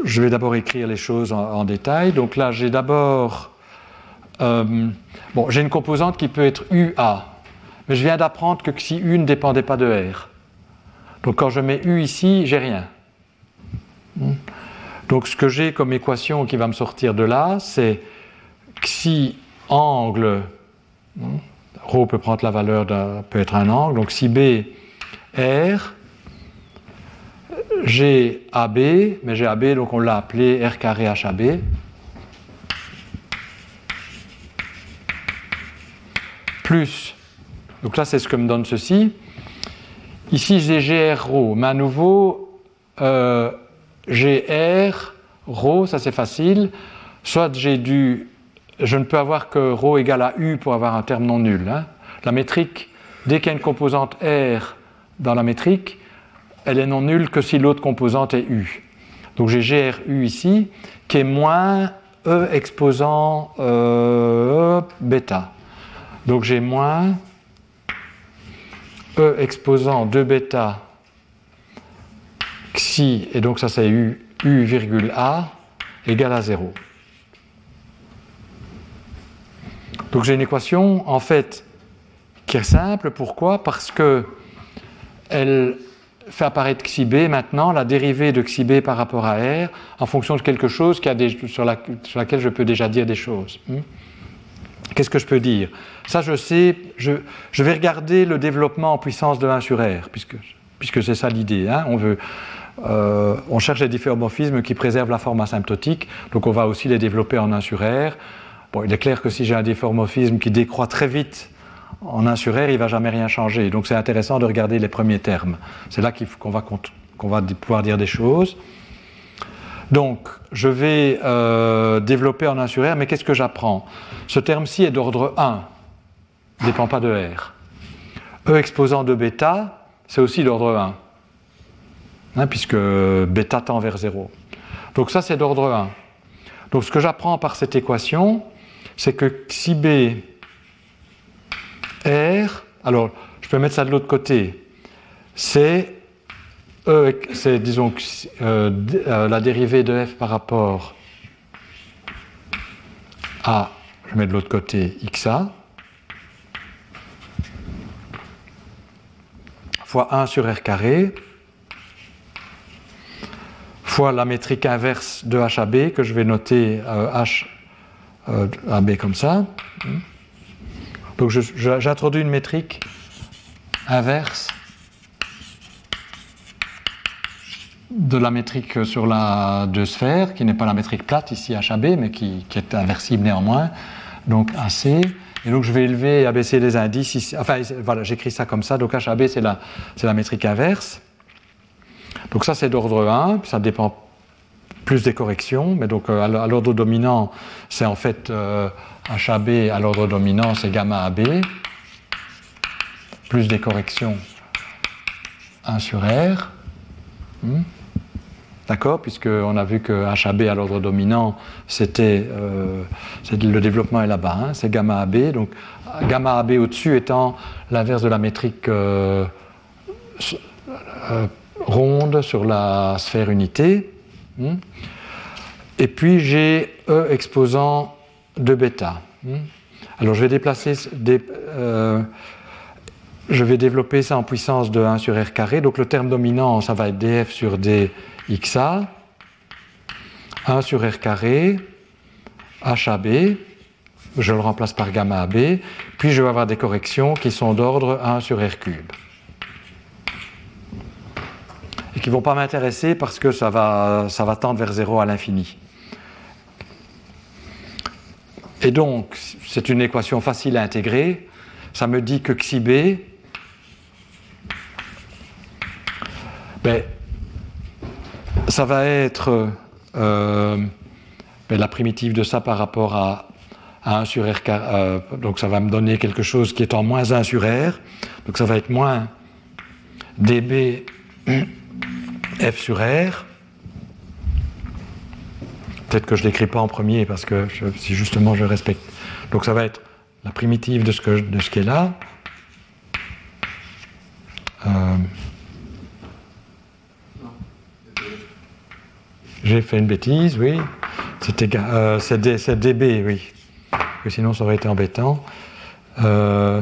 je vais d'abord écrire les choses en, détail. Donc là, j'ai d'abord. Euh, bon, j'ai une composante qui peut être UA, mais je viens d'apprendre que si U ne dépendait pas de R. Donc quand je mets U ici, j'ai rien. Donc ce que j'ai comme équation qui va me sortir de là, c'est xi angle, hein, ρ peut prendre la valeur d'un, peut être un angle, donc si B R, G AB, mais G AB, donc on l'a appelé R carré HAB. Plus, donc là c'est ce que me donne ceci. Ici j'ai GR ρ, mais à nouveau, euh, GR, ρ, ça c'est facile. Soit j'ai dû, je ne peux avoir que ρ égale à U pour avoir un terme non nul. Hein. La métrique, dès qu'il y a une composante R dans la métrique, elle est non nulle que si l'autre composante est U. Donc j'ai GRU ici, qui est moins E exposant euh, bêta. Donc j'ai moins E exposant 2 bêta xi, et donc ça c'est u, u virgule a, égale à 0. Donc j'ai une équation en fait qui est simple. Pourquoi? Parce que elle fait apparaître xi b maintenant la dérivée de xi b par rapport à r en fonction de quelque chose qui a des, sur, laquelle je peux déjà dire des choses. Hmm? Qu'est-ce que je peux dire? Ça, je sais, je, vais regarder le développement en puissance de 1 sur R, puisque, puisque c'est ça l'idée. Hein. on, veut, euh, on cherche des difféomorphismes qui préservent la forme asymptotique, donc on va aussi les développer en 1 sur R. Bon, il est clair que si j'ai un difféomorphisme qui décroît très vite en 1 sur R, il ne va jamais rien changer. Donc c'est intéressant de regarder les premiers termes. C'est là qu'on va, pouvoir dire des choses. Donc, je vais euh, développer en 1 sur R, mais qu'est-ce que j'apprends? Ce terme-ci est d'ordre 1, ne dépend pas de R. E exposant de bêta, c'est aussi d'ordre 1, hein, puisque bêta tend vers 0. Donc ça, c'est d'ordre 1. Donc ce que j'apprends par cette équation, c'est que si B R, alors je peux mettre ça de l'autre côté, c'est E, c'est disons euh, euh, la dérivée de f par rapport à, je mets de l'autre côté, xa, fois 1 sur r carré, la métrique inverse de h à b, que je vais noter euh, h à b comme ça. Donc j'introduis une métrique inverse de la métrique sur la deux sphères, qui n'est pas la métrique plate ici HAB, mais qui, est inversible néanmoins, donc AC. Et donc je vais élever et abaisser les indices ici. Enfin, voilà, j'écris ça comme ça. Donc HAB, c'est la, la métrique inverse. Donc ça, c'est d'ordre 1, ça dépend plus des corrections, mais donc euh, à l'ordre dominant, c'est en fait HAB euh, à l'ordre dominant, c'est gamma AB, plus des corrections 1 sur R. Hmm. D'accord Puisqu'on a vu que HAB à l'ordre dominant, c'était euh, le développement est là-bas, hein, c'est gamma AB. Donc gamma AB au-dessus étant l'inverse de la métrique ronde sur la sphère unité. Hmm. Et puis j'ai E exposant de bêta. Hmm. Alors je vais déplacer des, je vais développer ça en puissance de 1 sur R carré. Donc le terme dominant, ça va être df sur d xa, 1 sur r carré, HAB, je le remplace par gamma AB, puis je vais avoir des corrections qui sont d'ordre 1 sur r cube. Et qui ne vont pas m'intéresser parce que ça va, ça va tendre vers 0 à l'infini. Et donc, c'est une équation facile à intégrer. Ça me dit que xi b, ben, ça va être euh, ben, la primitive de ça par rapport à, 1 sur R. Euh, donc ça va me donner quelque chose qui est en moins 1 sur R. Donc ça va être moins dB f sur R. Peut-être que je ne l'écris pas en premier parce que si justement je respecte. Donc ça va être la primitive de ce, que, de ce qui est là. Euh, J'ai fait une bêtise, oui. C'était euh, c'est dB, oui. sinon, ça aurait été embêtant. Euh,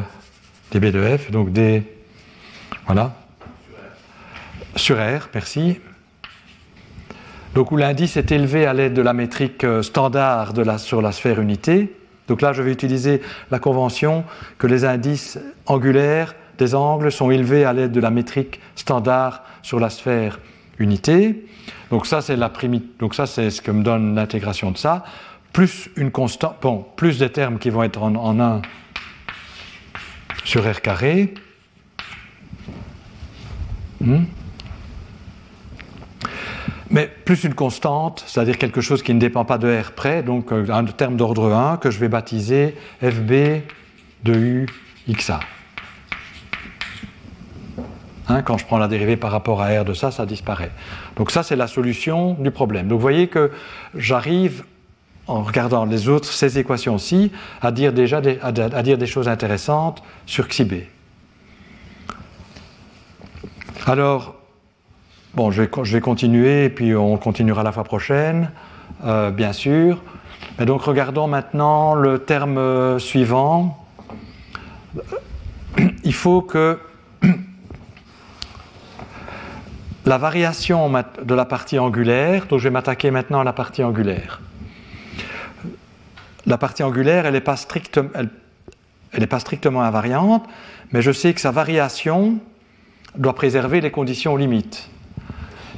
dB de F, donc D. Voilà. Sur R, merci. Donc où l'indice est élevé à l'aide de la métrique euh, standard sur la sphère unité. Donc là, je vais utiliser la convention que les indices angulaires des angles sont élevés à l'aide de la métrique standard sur la sphère unité. Donc ça, c'est la ce que me donne l'intégration de ça, plus une constante, bon, plus des termes qui vont être en, 1 sur R carré. Hmm. Mais plus une constante, c'est-à-dire quelque chose qui ne dépend pas de R près, donc euh, un terme d'ordre 1 que je vais baptiser FB de U XA. Hein, quand je prends la dérivée par rapport à R de ça, ça disparaît. Donc ça, c'est la solution du problème. Donc vous voyez que j'arrive, en regardant les autres, ces équations-ci, à dire déjà des, à, dire des choses intéressantes sur xi b. Alors, bon, je vais, continuer et puis on continuera la fois prochaine, euh, bien sûr. Et donc regardons maintenant le terme suivant. Il faut que la variation de la partie angulaire, donc je vais m'attaquer maintenant à la partie angulaire. La partie angulaire, elle n'est pas, strictement invariante, mais je sais que sa variation doit préserver les conditions limites.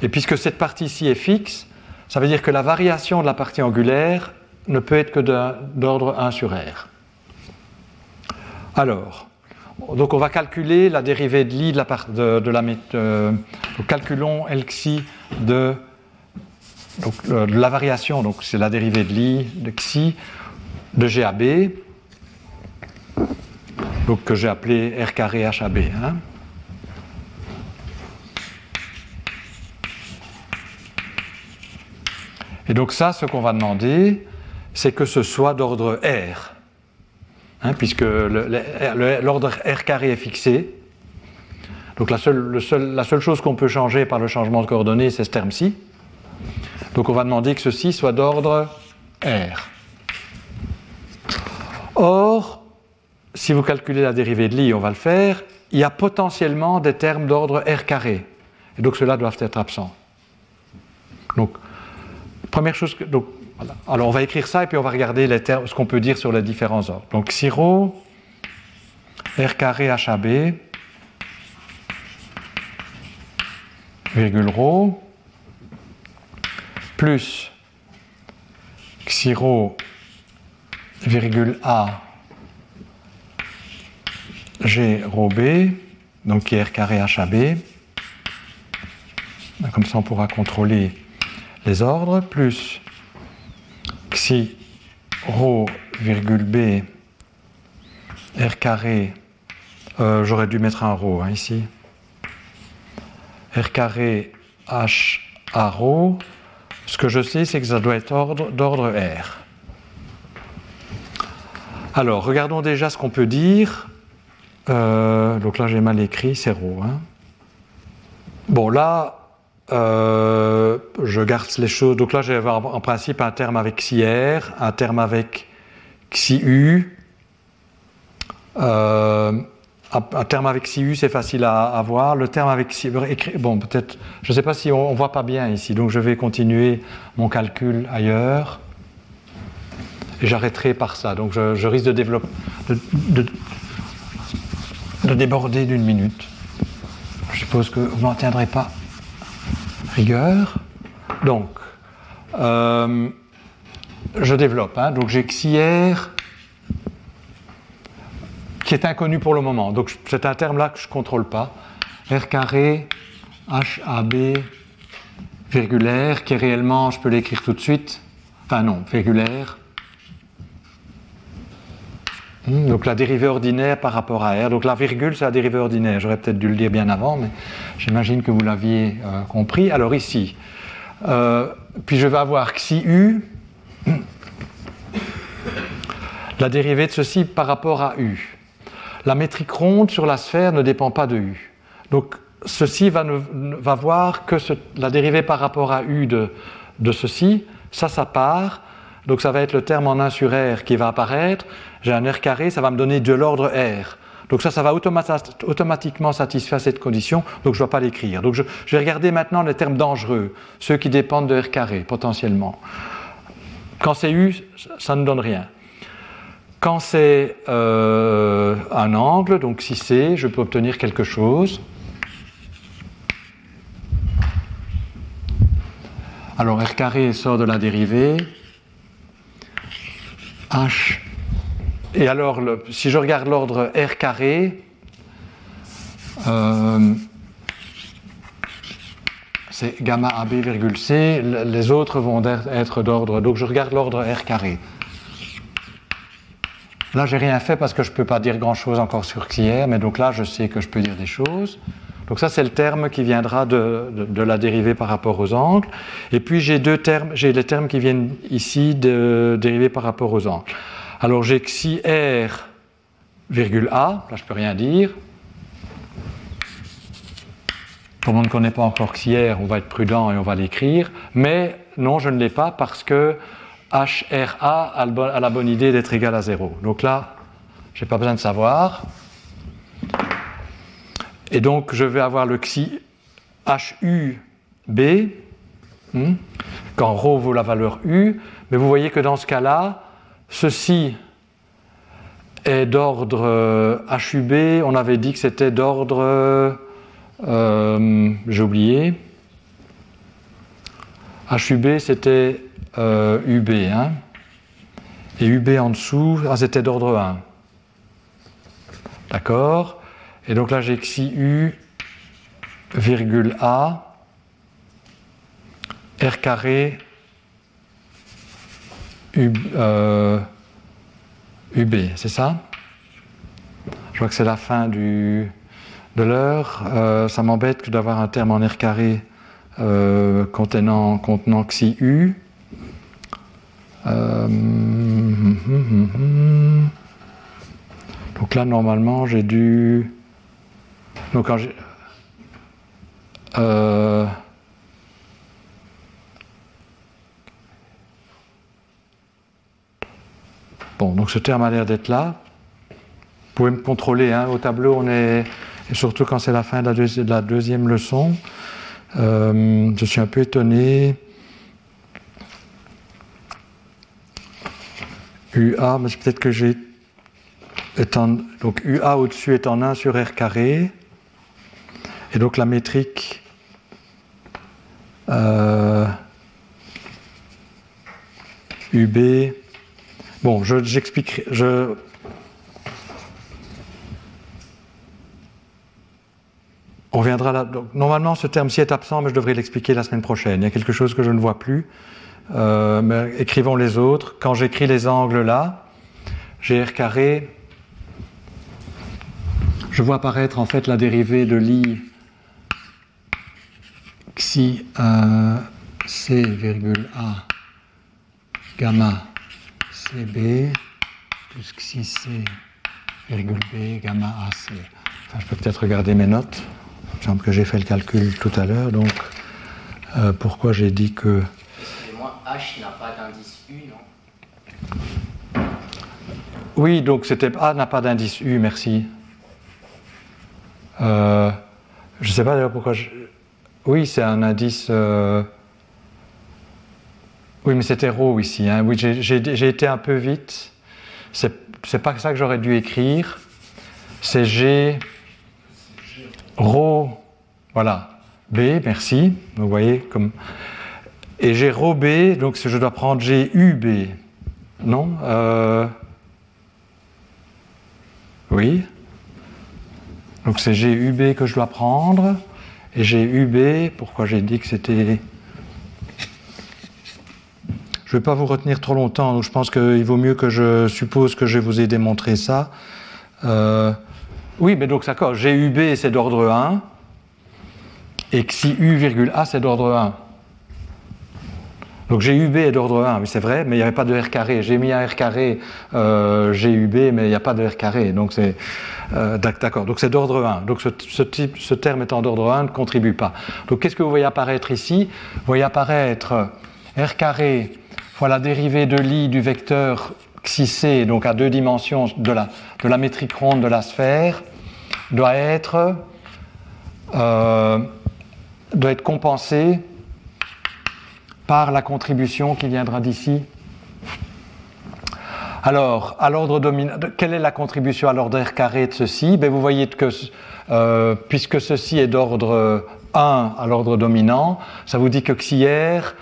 Et puisque cette partie-ci est fixe, ça veut dire que la variation de la partie angulaire ne peut être que d'ordre 1 sur R. Alors, donc on va calculer la dérivée de Lie de la, part de, la méthode. calculons Lxi de, de la variation, donc c'est la dérivée de Lie de Xi de GAB, donc que j'ai appelé R carré HAB. Hein. Et donc ça, ce qu'on va demander, c'est que ce soit d'ordre R, hein, puisque l'ordre R carré est fixé. Donc la seule, la seule chose qu'on peut changer par le changement de coordonnées, c'est ce terme-ci. Donc on va demander que ceci soit d'ordre R. Or, si vous calculez la dérivée de Lie, on va le faire, il y a potentiellement des termes d'ordre R carré. Et donc ceux-là doivent être absents. Donc, première chose que. Alors on va écrire ça et puis on va regarder ce qu'on peut dire sur les différents ordres. Donc xi R carré HAB, virgule ρ, plus xi virgule A G rho B, donc qui est R carré HAB. Comme ça, on pourra contrôler les ordres, plus xi rho virgule B R carré, euh, j'aurais dû mettre un rho hein, ici, R carré H A rho, ce que je sais c'est que ça doit être d'ordre R. Alors, regardons déjà ce qu'on peut dire. Euh, donc là, j'ai mal écrit, c'est rho. Hein. Bon, là, euh, je garde les choses. Donc là, je vais avoir en principe un terme avec xi r, un terme avec xi u. Euh, un terme avec xi u, c'est facile à, avoir. Le terme avec xi bon, peut-être, je ne sais pas si on ne voit pas bien ici, donc je vais continuer mon calcul ailleurs et j'arrêterai par ça. Donc je, risque de, développer, de, déborder d'une minute. Je suppose que vous n'en tiendrez pas rigueur. Donc, euh, je développe. Hein. donc j'ai XIR qui est inconnu pour le moment. Donc c'est un terme là que je ne contrôle pas. R carré HAB virgulaire qui est réellement, je peux l'écrire tout de suite. Enfin non, virgulaire Hmm, donc la dérivée ordinaire par rapport à R. Donc la virgule, c'est la dérivée ordinaire. J'aurais peut-être dû le dire bien avant, mais j'imagine que vous l'aviez euh, compris. Alors ici, euh, puis je vais avoir xi u, la dérivée de ceci par rapport à u. La métrique ronde sur la sphère ne dépend pas de u. Donc ceci va, va voir que la dérivée par rapport à u de, de ceci, ça, ça part. Donc ça va être le terme en 1 sur R qui va apparaître j'ai un R carré, ça va me donner de l'ordre R. Donc ça, ça va automatiquement satisfaire cette condition, donc je ne dois pas l'écrire. Donc je, vais regarder maintenant les termes dangereux, ceux qui dépendent de R carré, potentiellement. Quand c'est U, ça ne donne rien. Quand c'est euh, un angle, donc si c'est, je peux obtenir quelque chose. Alors R carré sort de la dérivée. H et alors, si je regarde l'ordre R carré, euh, c'est gamma AB virgule C, les autres vont être d'ordre. Donc je regarde l'ordre R carré. Là, j'ai rien fait parce que je ne peux pas dire grand-chose encore sur XIR, mais donc là, je sais que je peux dire des choses. Donc ça, c'est le terme qui viendra de, la dérivée par rapport aux angles. Et puis j'ai deux termes, j'ai les termes qui viennent ici de dérivée par rapport aux angles. Alors j'ai xi r, virgule A, là je peux rien dire. Comme on ne connaît pas encore xi r, on va être prudent et on va l'écrire. Mais non, je ne l'ai pas parce que HRA a la bonne idée d'être égal à 0. Donc là, je n'ai pas besoin de savoir. Et donc, je vais avoir le xi HUB, hmm, quand ρ vaut la valeur U. Mais vous voyez que dans ce cas-là, ceci est d'ordre HUB. Euh, On avait dit que c'était d'ordre. Euh, j'ai oublié. HUB, c'était UB. Euh, hein. Et UB en dessous, ah, c'était d'ordre 1. D'accord Et donc là, j'ai xi U, virgule A, R carré, UB, euh, c'est ça? Je vois que c'est la fin du, de l'heure. Euh, ça m'embête d'avoir un terme en R carré euh, contenant, contenant xi U. Donc là, normalement, j'ai dû. Donc quand j'ai. Bon, donc ce terme a l'air d'être là. Vous pouvez me contrôler. Hein. Au tableau, on est. Et surtout quand c'est la fin de la, deuxième leçon. Euh, je suis un peu étonné. UA, mais peut-être que j'ai donc UA au-dessus est en 1 sur R carré. Et donc la métrique euh, UB. Bon, j'expliquerai. Je, on viendra là. Donc, normalement, ce terme-ci est absent, mais je devrais l'expliquer la semaine prochaine. Il y a quelque chose que je ne vois plus. Euh, mais écrivons les autres. Quand j'écris les angles là, j'ai R carré je vois apparaître en fait la dérivée de l'i xi euh, c a gamma cb plus xi c virgule b gamma ac. Enfin, je peux peut-être regarder mes notes. Il me semble que j'ai fait le calcul tout à l'heure. Donc, euh, pourquoi j'ai dit que. Moi, H n'a pas d'indice U, non? Oui, donc c'était A n'a pas d'indice U, merci. Euh, je ne sais pas d'ailleurs pourquoi. Oui, c'est un indice. Euh, oui, mais c'était rho ici. Hein. Oui, j'ai été un peu vite. C'est pas ça que j'aurais dû écrire. C'est G rho. Voilà. B, merci. Vous voyez comme. Et j'ai rho B, donc je dois prendre G U B. Non euh, Oui. Donc c'est GUB que je dois prendre. Et GUB, pourquoi j'ai dit que c'était... Je ne vais pas vous retenir trop longtemps, donc je pense qu'il vaut mieux que je suppose que je vous ai démontré ça. Euh, oui, mais donc d'accord, GUB c'est d'ordre 1, et xi A c'est d'ordre 1. Donc GUB est d'ordre 1, oui c'est vrai, mais il n'y avait pas de R carré. J'ai mis un R carré euh, GUB, mais il n'y a pas de R carré. Donc c'est euh, d'accord. Donc c'est d'ordre 1. Donc ce, ce terme étant d'ordre 1 ne contribue pas. Donc qu'est-ce que vous voyez apparaître ici? Vous voyez apparaître R carré la dérivée de l'i du vecteur xi donc à deux dimensions de la, de la métrique ronde de la sphère, doit être, euh, doit être compensé par la contribution qui viendra d'ici. Alors, à l'ordre dominant, quelle est la contribution à l'ordre R carré de ceci? Ben, Vous voyez que euh, puisque ceci est d'ordre 1 à l'ordre dominant, ça vous dit que xi R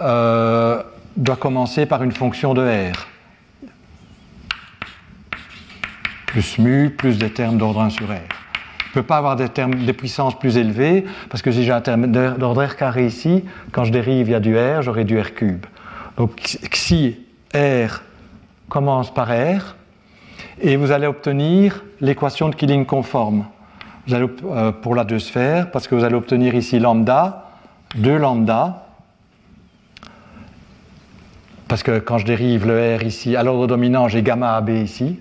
euh, doit commencer par une fonction de R. Plus mu, plus des termes d'ordre 1 sur R. Je ne peux pas avoir des, termes, des puissances plus élevées, parce que si j'ai un terme d'ordre R carré ici, quand je dérive, il y a du R, j'aurai du R cube. Donc xi R commence par R, et vous allez obtenir l'équation de Killing conforme. Euh, pour la deux sphères, parce que vous allez obtenir ici lambda, 2 lambda, parce que quand je dérive le R ici, à l'ordre dominant, j'ai gamma AB ici.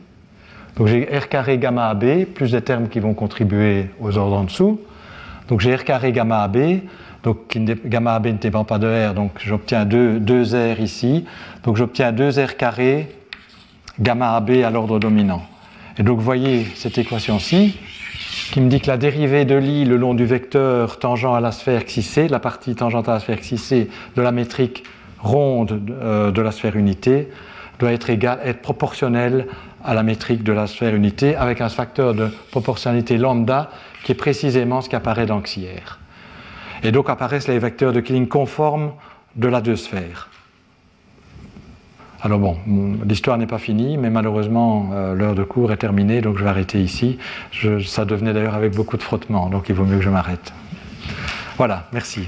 Donc j'ai R carré gamma AB, plus des termes qui vont contribuer aux ordres en dessous. Donc j'ai R carré gamma AB, donc gamma AB ne dépend pas de R, donc j'obtiens 2, 2 R ici. Donc j'obtiens 2 R carré gamma AB à l'ordre dominant. Et donc vous voyez cette équation-ci qui me dit que la dérivée de l'I le long du vecteur tangent à la sphère XC, la partie tangente à la sphère XC de la métrique ronde euh, de la sphère unité, doit être, égale, être proportionnelle à la métrique de la sphère unité avec un facteur de proportionnalité lambda qui est précisément ce qui apparaît dans Xier. Et donc apparaissent les vecteurs de Killing conformes de la deux sphères. Alors bon, l'histoire n'est pas finie, mais malheureusement euh, l'heure de cours est terminée, donc je vais arrêter ici. ça devenait d'ailleurs avec beaucoup de frottement, donc il vaut mieux que je m'arrête. Voilà, merci.